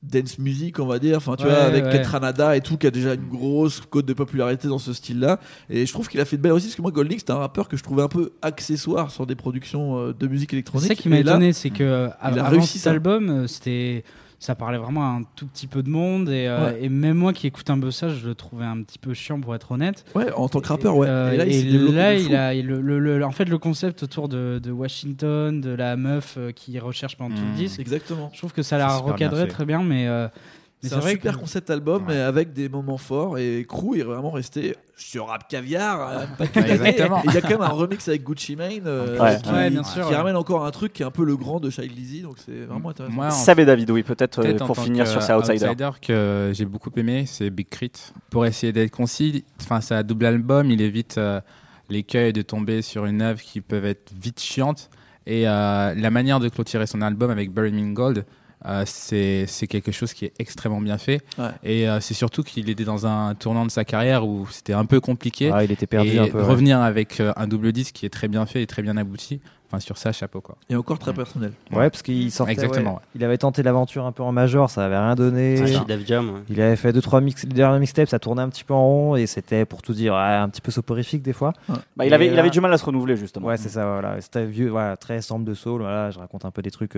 Dance music on va dire enfin tu Ouais, vois avec ouais. Ketranada et tout qui a déjà une grosse cote de popularité dans ce style là et je trouve qu'il a fait de belles aussi parce que moi Golding c'était un rappeur que je trouvais un peu accessoire sur des productions euh, de musique C'est électronique ça qui m'a étonné, c'est que euh, il a avant réussi cet ça. album, euh, c'était ça parlait vraiment à un tout petit peu de monde et, euh, Ouais. et même moi qui écoute un peu ça, je le trouvais un petit peu chiant pour être honnête. ouais en tant que rappeur ouais Euh, et là il et là, a le, le- le- en fait le concept autour de, de Washington, de la meuf euh, qui recherche pendant tout le disque. exactement Je trouve que ça l'a recadré très bien, mais, euh, mais c'est c'est un vrai super que concept album mais avec des moments forts et Crew est vraiment resté sur rap caviar euh, Ouais, exactement. Il y a quand même un remix avec Gucci Mane euh, Ouais. qui, Ouais, bien qui sûr, ouais. ramène encore un truc qui est un peu le grand de Shai Lizzy donc c'est vraiment intéressant Moi, et David, oui, peut-être euh, pour finir sur ces outsiders. outsider que j'ai beaucoup aimé, c'est Big Crit. Pour essayer d'être concis, enfin, c'est un double album, il évite euh, l'écueil de tomber sur une œuvre qui peuvent être vite chiante. Et euh, la manière de clôturer son album avec Burning Gold, euh, c'est c'est quelque chose qui est extrêmement bien fait. Ouais. Et euh, c'est surtout qu'il était dans un tournant de sa carrière où c'était un peu compliqué. Ah, il était perdu et un peu. ouais. revenir avec euh, un double disque qui est très bien fait et très bien abouti, enfin, sur ça, chapeau quoi. et encore très personnel Ouais, parce qu'il sortait. Exactement, ouais. ouais. Il avait tenté l'aventure un peu en major, ça avait rien donné. Ah, Jam. Il avait fait deux trois mix, les derniers mixtapes, ça tournait un petit peu en rond et c'était pour tout dire un petit peu soporifique des fois. Bah, il, Et avait, il avait du mal à se renouveler justement. Ouais, c'est ça, voilà. C'était vieux, voilà, très sample de soul. Voilà, je raconte un peu des trucs.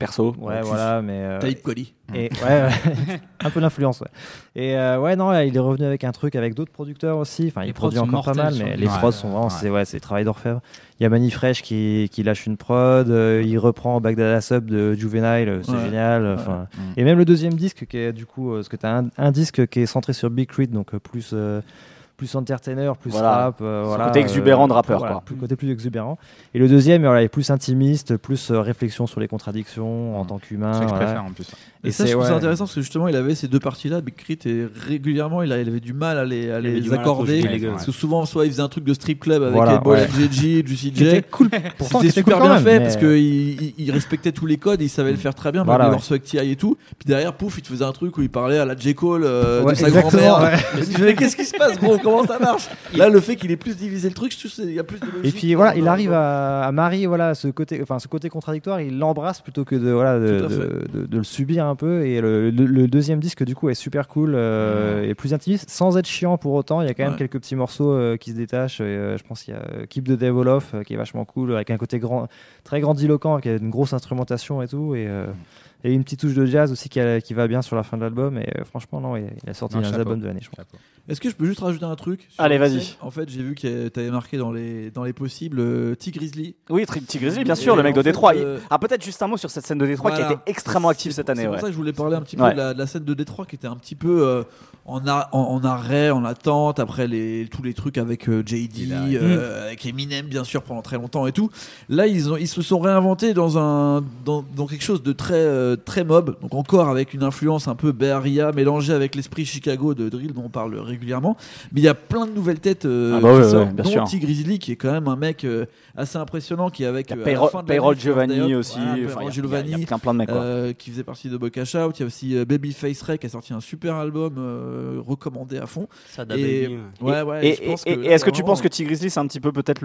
Euh, Perso. Ouais, voilà, mais. euh, Taïb Kweli et ouais, ouais. un peu l'influence, ouais. Et euh, ouais, non, il est revenu avec un truc avec d'autres producteurs aussi. Enfin, Les il produit encore pas mal, mais les Ouais, prods sont vraiment, ouais. c'est ouais, c'est travail d'orfèvre. Il y a Manifresh qui, qui lâche une prod, euh, il reprend Bagdad Sub de Juvenile, c'est Ouais. génial. Enfin, Mm. et même le deuxième disque qui est du coup, euh, parce que tu as un, un disque qui est centré sur Big Crit, donc euh, plus. Euh, plus entertainer, plus Voilà. rap, euh, voilà, côté exubérant de rappeur, voilà, quoi. plus côté plus exubérant. Et le deuxième, voilà, est plus intimiste, plus euh, réflexion sur les contradictions en tant qu'humain. C'est ce que je voilà. préfère en plus. Et ça, je trouve ouais. ça intéressant parce que justement, il avait ces deux parties-là, Big Crit, et régulièrement, il, a- il avait du mal à les, à Il les du mal à accorder. les. Parce que souvent, soit il faisait un truc de strip club avec Voilà, Boy ouais. MJG, Juicy J. cool. C'était super cool bien même, fait mais- parce qu'il il, il respectait tous les codes, il savait le faire très bien, Voilà, même les ouais. morceaux avec T.I. et tout. Puis derrière, pouf, il te faisait un truc où il parlait à la J. Cole euh, Ouais, de sa grand-mère. ouais. Qu'est-ce qui se passe, gros Comment ça marche Là, le fait qu'il ait plus divisé le truc, qu'il y a plus de logique. Et puis voilà, il arrive à, à marier voilà ce côté, enfin ce côté contradictoire, il l'embrasse plutôt que de voilà de, le subir un peu. Et le, le- le deuxième disque du coup est super cool euh, et plus intimiste, sans être chiant pour autant. Il y a quand même Ouais. quelques petits morceaux euh, qui se détachent. Et, euh, je pense qu'il y a euh, Keep the Devil Off euh, qui est vachement cool, avec un côté grand, très grandiloquent, qui a une grosse instrumentation et tout. Et, euh, et une petite touche de jazz aussi qui, a- qui va bien sur la fin de l'album. Et euh, franchement, non, il, il a sorti un chapeau. albums de l'année, je pense. Est-ce que je peux juste rajouter un truc Allez, vas-y. En fait, j'ai vu que tu avais marqué dans les, dans les possibles euh, T. Grizzly. Oui, Tri- T. Grizzly, bien Et sûr, le mec de fait, Détroit. euh, Ah, peut-être juste un mot sur cette scène de Détroit qui a été extrêmement active cette année. C'est pour ouais. ça que je voulais parler un petit peu Ouais. de, la, de la scène de Détroit qui était un petit peu euh, en, a- en, en arrêt, en attente, après les, tous les trucs avec euh, JD, arrive. euh, avec Eminem bien sûr pendant très longtemps et tout. Là, ils, ont, ils se sont réinventés dans, un, dans, dans quelque chose de très euh, très mob, donc encore avec une influence un peu Bay Area mélangée avec l'esprit Chicago de drill dont on parle régulièrement. Mais il y a plein de nouvelles têtes euh, Ah bah qui ouais, sortent, ouais, bien dont sûr. T Grizzly qui est quand même un mec euh, assez impressionnant qui est avec euh, Payroll- Giovanni aussi, Giovanni, plein, de mecs, euh, qui faisait partie de Bocash Out. Il y a aussi euh, Babyface Ray qui a sorti un super album euh, recommandé à fond. Sada Et- Baby, ouais, ouais, et, est-ce que tu penses que T Grizzly c'est un petit peu peut-être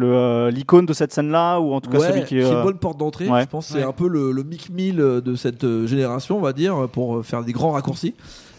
l'icône de cette scène-là ou en tout cas celui qui est une bonne porte d'entrée. Je pense que c'est un peu le, Mick Mill de cette génération, on va dire, pour faire des grands raccourcis.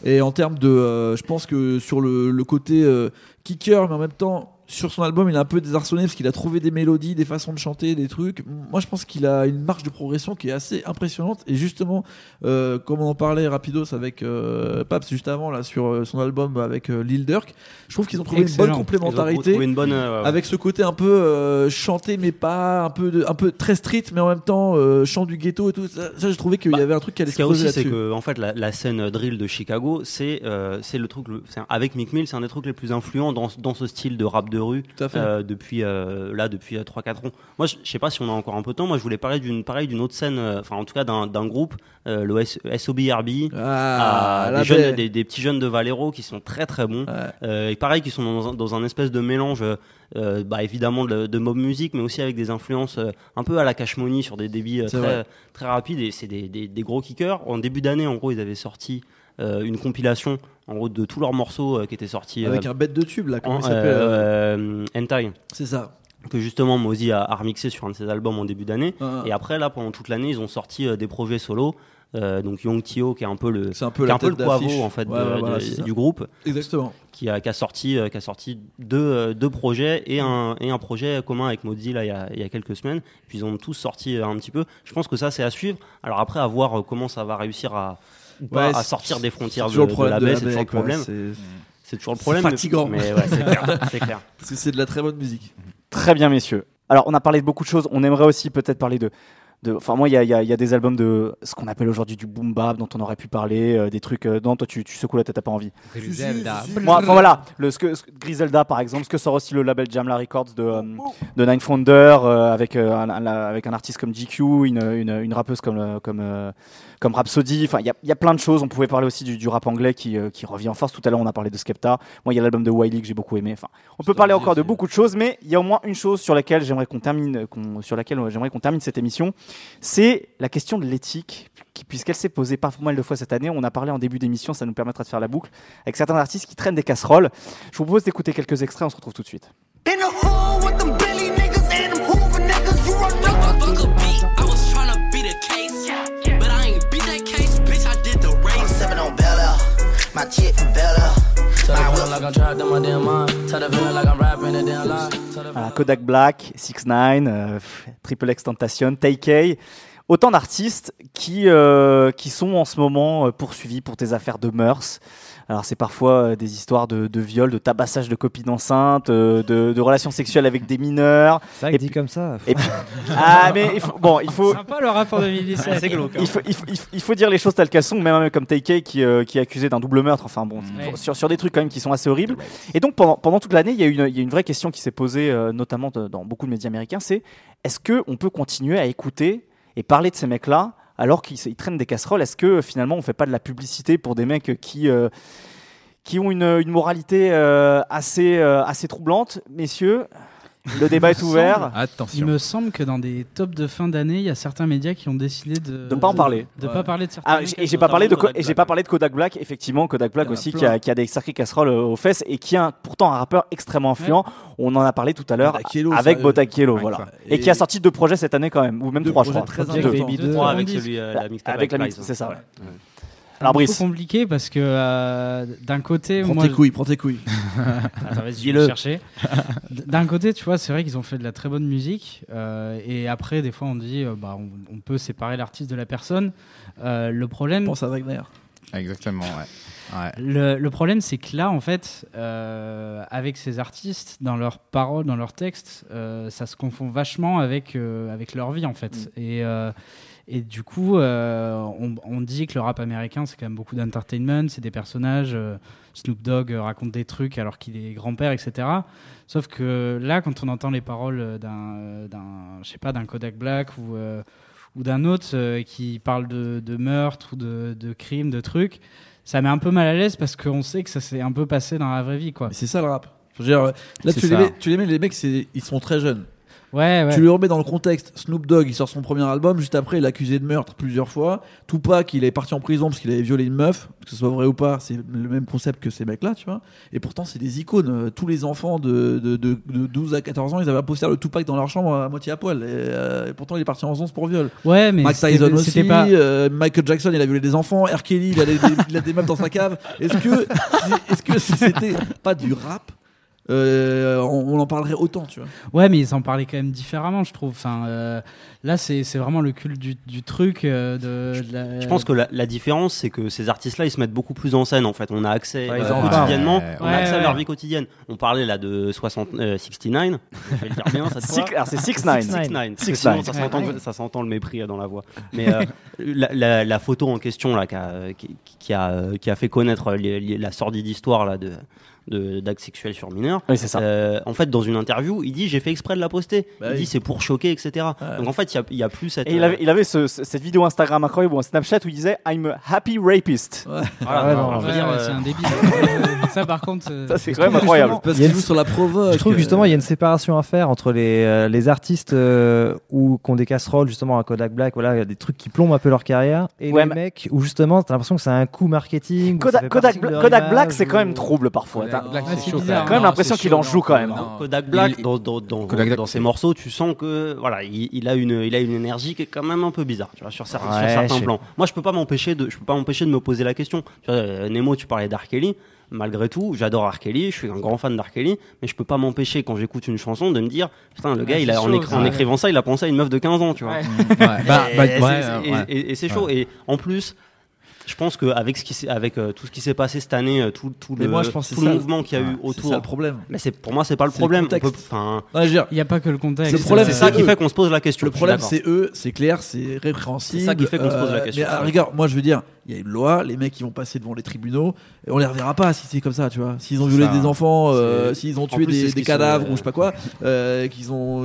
Et en termes de, euh, je pense que sur le, le côté euh, kicker, mais en même temps, sur son album, il est un peu désarçonné parce qu'il a trouvé des mélodies, des façons de chanter, des trucs. Moi, je pense qu'il a une marge de progression qui est assez impressionnante. Et justement, euh, comme on en parlait rapidos avec euh, Paps juste avant là sur euh, son album avec euh, Lil Durk, je trouve qu'ils ont trouvé une bonne complémentarité une bonne, avec ce côté un peu chanté mais pas un peu de, un peu très street mais en même temps chant du ghetto et tout ça, ça, j'ai trouvé qu'il y avait un truc qui allait Ce se a creuser aussi, c'est là-dessus que en fait, la, la scène drill de Chicago, c'est c'est le truc, le- avec Mick Mill, c'est un des trucs les plus influents dans, dans ce style de rap de rue à fait. euh, depuis euh, là depuis 3-4 ans. Moi, je sais pas si on a encore un peu de temps. Moi, je voulais parler d'une pareil d'une autre scène, euh, enfin en tout cas d'un d'un groupe, euh, le SOBRB, Ah, euh, des, jeunes, des, des petits jeunes de Valero qui sont très très bons. Euh, et pareil, qui sont dans un, dans un espèce de mélange, euh, bah, évidemment de, de mob music, mais aussi avec des influences euh, un peu à la Cash Money sur des débits euh, très, très rapides. Et c'est des, des, des gros kickers. En début d'année, en gros, ils avaient sorti euh, une compilation en gros de tous leurs morceaux euh, qui étaient sortis avec euh, un bête de tube là comment en- il s'appelle euh, euh, Hentai. c'est ça Que justement Mozi a, a remixé sur un de ses albums en début d'année. Ah. Et après, là, pendant toute l'année, ils ont sorti euh, des projets solo. Euh, donc Young Tio, qui est un peu le, un peu qui un peu le poivreau en fait Ouais, de- ouais, voilà, de- c'est ça. du groupe. Exactement. Qui a, qui a sorti, euh, qui a sorti deux, euh, deux projets et un, et un projet commun avec Mozi là il y a, il y a quelques semaines. Puis ils ont tous sorti euh, un petit peu. Je pense que ça c'est à suivre. Alors après à voir euh, comment ça va réussir à, ou pas Ouais, à sortir des frontières c'est de, toujours de la baie, c'est toujours le problème. C'est- toujours le problème. fatigant. Mais, ouais, c'est clair. c'est clair. parce que c'est de la très bonne musique Très bien, messieurs. Alors, on a parlé de beaucoup de choses. On aimerait aussi peut-être parler de. Enfin, moi, il y a, y y des albums de ce qu'on appelle aujourd'hui du boom bap dont on aurait pu parler, euh, des trucs. euh, non, toi, tu, tu secoues la tête, t'as pas envie. Griselda. Moi, enfin, voilà, le, ce que, ce que- Griselda par exemple, ce que sort aussi le label Jamla Records de, euh, de Nine Founder, euh, avec, euh, un, un- avec un artiste comme GQ, une, une, une rappeuse comme, euh, comme, euh, comme Rhapsody. Enfin, il y a, il y a plein de choses. On pouvait parler aussi du, du rap anglais qui, euh, qui revient en force. Tout à l'heure, on a parlé de Skepta. Moi, il y a l'album de Wiley que j'ai beaucoup aimé. Enfin, on peut parler encore de beaucoup de choses, mais il y a au moins une chose sur laquelle j'aimerais qu'on termine, qu'on- sur laquelle j'aimerais qu'on termine cette émission. C'est la question de l'éthique, qui- puisqu'elle s'est posée pas mal de fois cette année. On a parlé en début d'émission, ça nous permettra de faire la boucle, avec certains artistes qui traînent des casseroles. Je vous propose d'écouter quelques extraits, on se retrouve tout de suite. Lie. Tell the Voilà, Kodak Black, 6 9 euh, Triple X Tentation, TK. Autant d'artistes qui, euh, qui sont en ce moment euh, poursuivis pour des affaires de mœurs. Alors c'est parfois euh, des histoires de, de viol, de tabassage de copines enceintes, de, de relations sexuelles avec des mineurs. Que dit comme ça. Et puis, ah mais il faut, bon il faut. Sympa le rapport 2017. C'est glauque. hein. Il faut, il, faut, il faut- il faut dire les choses telles qu'elles sont, même un comme TK qui, euh, qui est accusé d'un double meurtre, enfin bon, Ouais. sur, sur des trucs quand même qui sont assez horribles. Et donc pendant, pendant toute l'année, il y, a une- il y a une vraie question qui s'est posée, euh, notamment de- dans beaucoup de médias américains, c'est est-ce qu'on peut continuer à écouter et parler de ces mecs-là alors qu'ils ils traînent des casseroles Est-ce que finalement on fait pas de la publicité pour des mecs qui... euh, ont une, une moralité euh, euh, assez troublante, messieurs. Le débat est ouvert. Il Attention. me semble que dans des tops de fin d'année, il y a certains médias qui ont décidé de De pas en parler. De Ouais. pas parler de certains. Ah, et j'ai pas parlé de Kodak et j'ai Black. pas parlé de Kodak Black effectivement Kodak Black Il aussi qui a, qui a des sacrées casseroles euh, aux fesses et qui est un- pourtant un rappeur extrêmement influent on en a parlé tout à l'heure avec. Botakielo Ouais, voilà et, qui a sorti deux projets cette année quand même ou même Deux trois je projets crois très Deux. Baby Deux, 2. Trois avec celui euh, la mixtape avec la Lies, mix c'est ça ouais. Alors Brice compliqué parce que euh, d'un côté, prends moi, tes couilles prends tes couilles Attends, vas-y, je vais le chercher. D'un côté, tu vois, c'est vrai qu'ils ont fait de la très bonne musique. euh, et après, des fois, on dit, euh, bah, on, on peut séparer l'artiste de la personne. Euh, le problème, pense à Wagner Exactement, ouais. ouais. le, le problème, c'est que là, en fait, euh, avec ces artistes, dans leurs paroles, dans leurs textes, euh, ça se confond vachement avec, euh, avec leur vie, en fait. Et, euh, et du coup, euh, on, on dit que le rap américain, c'est quand même beaucoup d'entertainment, c'est des personnages. euh, Snoop Dogg euh, raconte des trucs alors qu'il est grand-père, etc. Sauf que là, quand on entend les paroles d'un, d'un, je sais pas, d'un Kodak Black ou, euh, ou d'un autre euh, qui parle de, de meurtre ou de, de crime, de trucs, ça met un peu mal à l'aise parce qu'on sait que ça s'est un peu passé dans la vraie vie, quoi. Mais c'est ça le rap. Je veux dire, là, tu les, mets, tu les mets, les mecs, c'est- ils sont très jeunes. Ouais, ouais. Tu le remets dans le contexte. Snoop Dogg, il sort son premier album. Juste après, il est accusé de meurtre plusieurs fois. Tupac, il est parti en prison parce qu'il avait violé une meuf. Que ce soit vrai ou pas, c'est le même concept que ces mecs-là, tu vois. Et pourtant, c'est des icônes. Euh, Tous les enfants de, de, de, de 12 à 14 ans, ils avaient un poster de Tupac dans leur chambre à moitié à poil. Et, euh, et pourtant, il est parti en 11 pour viol. Ouais, mais Mike Tyson aussi. pas- euh, Michael Jackson, il a violé des enfants. R. Kelly, il a des, il a des meufs dans sa cave. Est-ce que, est-ce que si c'était pas du rap, euh, on, on en parlerait autant, tu vois. Ouais, mais ils en parlaient quand même différemment, je trouve. Enfin, euh, là, c'est c'est vraiment le culte du, du truc. euh, de, de la- Je pense que la, la différence, c'est que ces artistes-là, ils se mettent beaucoup plus en scène. En fait, on a accès Ouais, euh, quotidiennement, Ouais, on a ouais, accès à leur vie quotidienne. On parlait là de 60, euh, 69. Je vais le dire bien c'est 69. 69. Parce que 69. sinon, ça s'entend, le mépris euh, dans la voix. Mais euh, la, la- la photo en question là, qui, a, qui, qui a, qui a fait connaître les- les- la sordide histoire là de- d'actes sexuels sur mineurs. Oui, c'est ça. Euh, en fait, dans une interview, il dit j'ai fait exprès de la poster. Bah il oui. dit c'est pour choquer, etc. Donc en fait, il y a- plus cette. Et il avait, il avait ce- ce- cette vidéo Instagram incroyable ou un Snapchat où il disait I'm a happy rapist. Voilà, Ah ouais, ouais, euh, c'est un débile. ça, par contre. euh, Ça, c'est quand même incroyable. Parce qu'il joue sur la provoque. Je trouve que justement il y a une séparation à faire entre les, euh, les artistes euh, où qui ont des casseroles justement à Kodak Black, voilà, il y a des trucs qui plombent un peu leur carrière, et Ouais, les mecs où justement t'as l'impression que c'est un coup marketing. Kodak, Black, c'est ou- quand même trouble parfois. T'as Black, c'est chaud. bizarre. quand même l'impression qu'il en joue quand même. Kodak Black, dans, dans, dans, Kodak Black, dans ses morceaux, tu sens que voilà, il, il a une, il a une énergie qui est quand même un peu bizarre, tu vois, sur, Ouais, certains plans. Moi, je peux pas m'empêcher de, je peux pas m'empêcher de me poser la question. Tu vois, euh, Nemo, tu parlais d'R. Kelly. Malgré tout, j'adore R. Kelly, je suis un grand fan d'R. Kelly, mais je peux pas m'empêcher quand j'écoute une chanson de me dire, putain, le gars, il a, en, chaud, écri- ça, en ouais. écrivant ça, il a pensé à une meuf de 15 ans, tu vois. Ouais. Ouais, bah, bah, Et ouais, c'est- ouais, et- ouais. et- et c'est chaud. Et en plus, je pense qu'avec avec euh, tout ce qui s'est passé cette année, euh, tout, le, moi, je pense que tout c'est le ça. mouvement qu'il y a eu c'est autour. ça le problème. Mais c'est pour moi, c'est pas le C'est le problème. On peut- Il n'y a pas que le contexte. C'est c'est ça qui fait qu'on se pose la question. Le problème, c'est eux, c'est clair, c'est répréhensible. C'est ça qui fait qu'on se pose la Euh, question. Mais à la rigueur, moi, je veux dire, il y a une loi, les mecs, ils vont passer devant les tribunaux, et on les reverra pas si c'est comme ça, tu vois. S'ils ont violé Ça, des enfants, euh, s'ils ont tué plus, des, sont, cadavres euh, ou je sais pas quoi, euh, qu'ils ont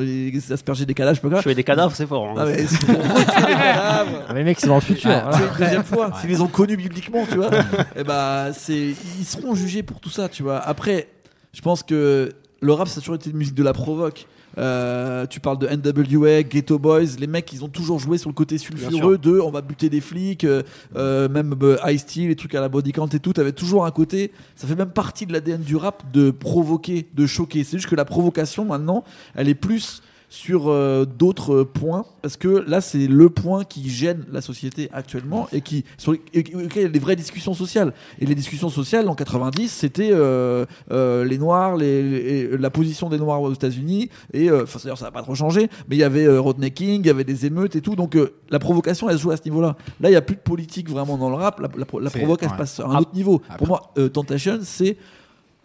aspergé des cadavres, je sais pas quoi. Tuer des cadavres, c'est fort. hein. Ah, mais c'est. Ah, mais les mecs c'est dans le futur. Ah, voilà. tu vois, une deuxième fois, s'ils les ont connus bibliquement, tu vois, et bah, c'est, ils seront jugés pour tout ça, tu vois. Après, je pense que le rap, ça a toujours été une musique de la provoque. Euh, tu parles de NWA, Ghetto Boys, les mecs, ils ont toujours joué sur le côté sulfureux de on va buter des flics, euh, euh, même Ice T, les trucs à la body count et tout, t'avais toujours un côté, ça fait même partie de l'ADN du rap de provoquer, de choquer. C'est juste que la provocation maintenant, elle est plus sur euh, d'autres points parce que là c'est le point qui gêne la société actuellement et qui sur les- et- et- auquel il y a des vraies discussions sociales. Et les discussions sociales en 90 c'était euh, euh, les noirs les, les- la position des noirs aux États-Unis et enfin d'ailleurs ça n'a pas trop changé mais il y avait Rodney King il y avait des émeutes et tout donc la provocation elle se joue à ce niveau-là. Là il y a plus de politique vraiment dans le rap la, la, la se ouais. passe à un autre niveau. après- pour moi Temptation c'est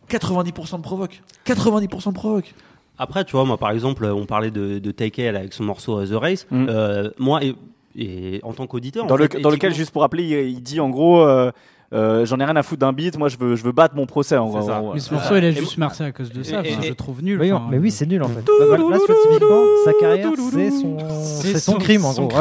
90% de provoque. 90% de provoque Après, tu vois, moi, par exemple, on parlait de, de Care avec son morceau euh, The Race. Mm. Euh, moi, et, et en tant qu'auditeur, Dans, en le- fait, dans lequel, juste pour rappeler, il, il dit en gros euh, euh, J'en ai rien à foutre d'un beat, moi je veux, je veux battre mon procès. En gros. Mais ce morceau, il a juste marqué à cause de ça. et- enfin, et- je trouve nul. Enfin, mais oui, c'est nul en fait. Bah, Là, vois, typiquement, sa carrière, c'est son, c'est son crime en son gros.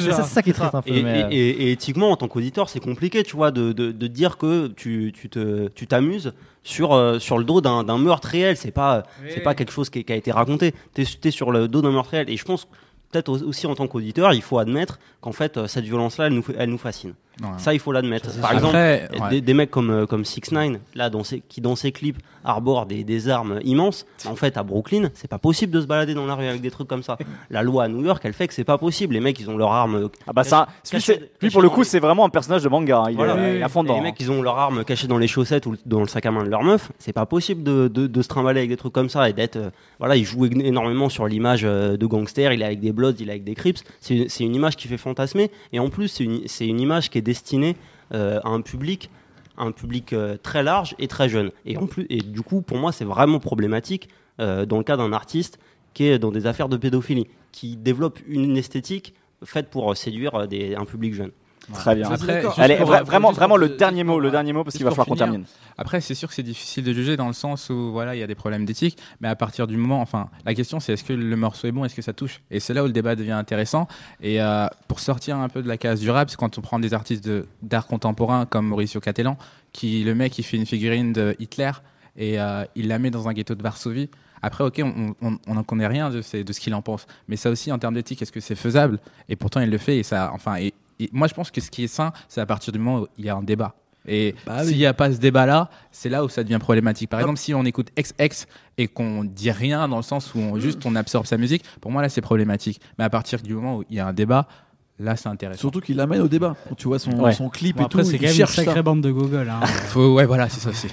c'est ça, qui est triste un peu. Et, mais, euh, et- et- et éthiquement, en tant qu'auditeur, c'est compliqué, tu vois, de, de, de dire que tu tu te tu t'amuses sur euh, sur le dos d'un d'un meurtre réel. C'est pas c'est pas quelque chose qui, qui a été raconté. T'es es sur le dos d'un meurtre réel. Et je pense peut-être au- aussi en tant qu'auditeur, il faut admettre qu'en fait cette violence-là, elle nous elle nous fascine. Ouais. Ça, il faut l'admettre. Par sûr. exemple, Après, ouais. des, des mecs comme euh, comme Six Nine, là, dans ses, qui dans ses clips arborent des, des armes immenses. En fait, à Brooklyn, c'est pas possible de se balader dans la rue avec des trucs comme ça. La loi à New York, elle fait que c'est pas possible. Les mecs, ils ont leurs armes. Ah bah ça, lui, pour le coup, c'est vraiment un personnage de manga. hein. Il, Voilà. est, il est à fond dedans. Les mecs, ils ont leurs armes cachées dans les chaussettes ou dans le sac à main de leur meuf. C'est pas possible de, de, de se trimballer avec des trucs comme ça et d'être. euh, voilà, il joue éno- énormément sur l'image euh, de gangster. Il est avec des Bloods, il est avec des Crips. C'est c'est une image qui fait fantasmer. Et en plus, c'est une, c'est une image qui est destinée euh, à un public un public euh, très large et très jeune. Et, du coup, pour moi, c'est vraiment problématique euh, dans le cas d'un artiste qui est dans des affaires de pédophilie, qui développe une esthétique faite pour séduire un public jeune. Très bien. Après, Allez, pour- vra- pour- vraiment, vraiment pour- le dernier mot, le dernier mot, parce qu'il va falloir qu'on termine. Après, c'est sûr que c'est difficile de juger dans le sens où voilà, il y a des problèmes d'éthique, mais à partir du moment, enfin, la question c'est est-ce que le morceau est bon, est-ce que ça touche? Et c'est là où le débat devient intéressant. Et euh, pour sortir un peu de la case du rap, c'est quand on prend des artistes de- d'art contemporain comme Mauricio Cattelan, qui le mec il fait une figurine de Hitler et euh, il la met dans un ghetto de Varsovie. Après, ok, on n'en connaît rien de, ce- de ce qu'il en pense, mais ça aussi en termes d'éthique, est-ce que c'est faisable? Et pourtant, il le fait. Et ça, enfin, et moi, je pense que ce qui est sain, c'est à partir du moment où il y a un débat. Et Bah s'il oui. n'y a pas ce débat-là, c'est là où ça devient problématique. Par exemple, si on écoute XX et qu'on dit rien dans le sens où on, juste on absorbe sa musique, pour moi là c'est problématique. Mais à partir du moment où il y a un débat, là c'est intéressant. Surtout qu'il l'amène au débat. Quand tu vois son, Ouais. son clip Bon, et après, tout, c'est il quand même une cherche sacrée ça. bande de Google. Hein. Faut, ouais, voilà, c'est ça aussi.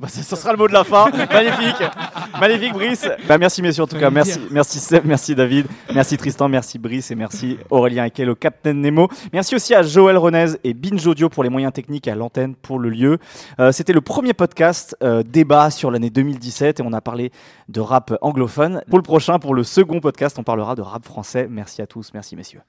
Bah, ce sera le mot de la fin. Magnifique. Magnifique, Brice. Bah, merci, messieurs, en tout cas. Merci, merci Seb, merci David, merci Tristan, merci Brice et merci Aurélien Ekel au Captain Nemo. Merci aussi à Joël Renez et Binge Audio pour les moyens techniques et à l'antenne pour le lieu. Euh, C'était le premier podcast euh, débat sur l'année 2017 et on a parlé de rap anglophone. Pour le prochain, pour le second podcast, on parlera de rap français. Merci à tous. Merci, messieurs.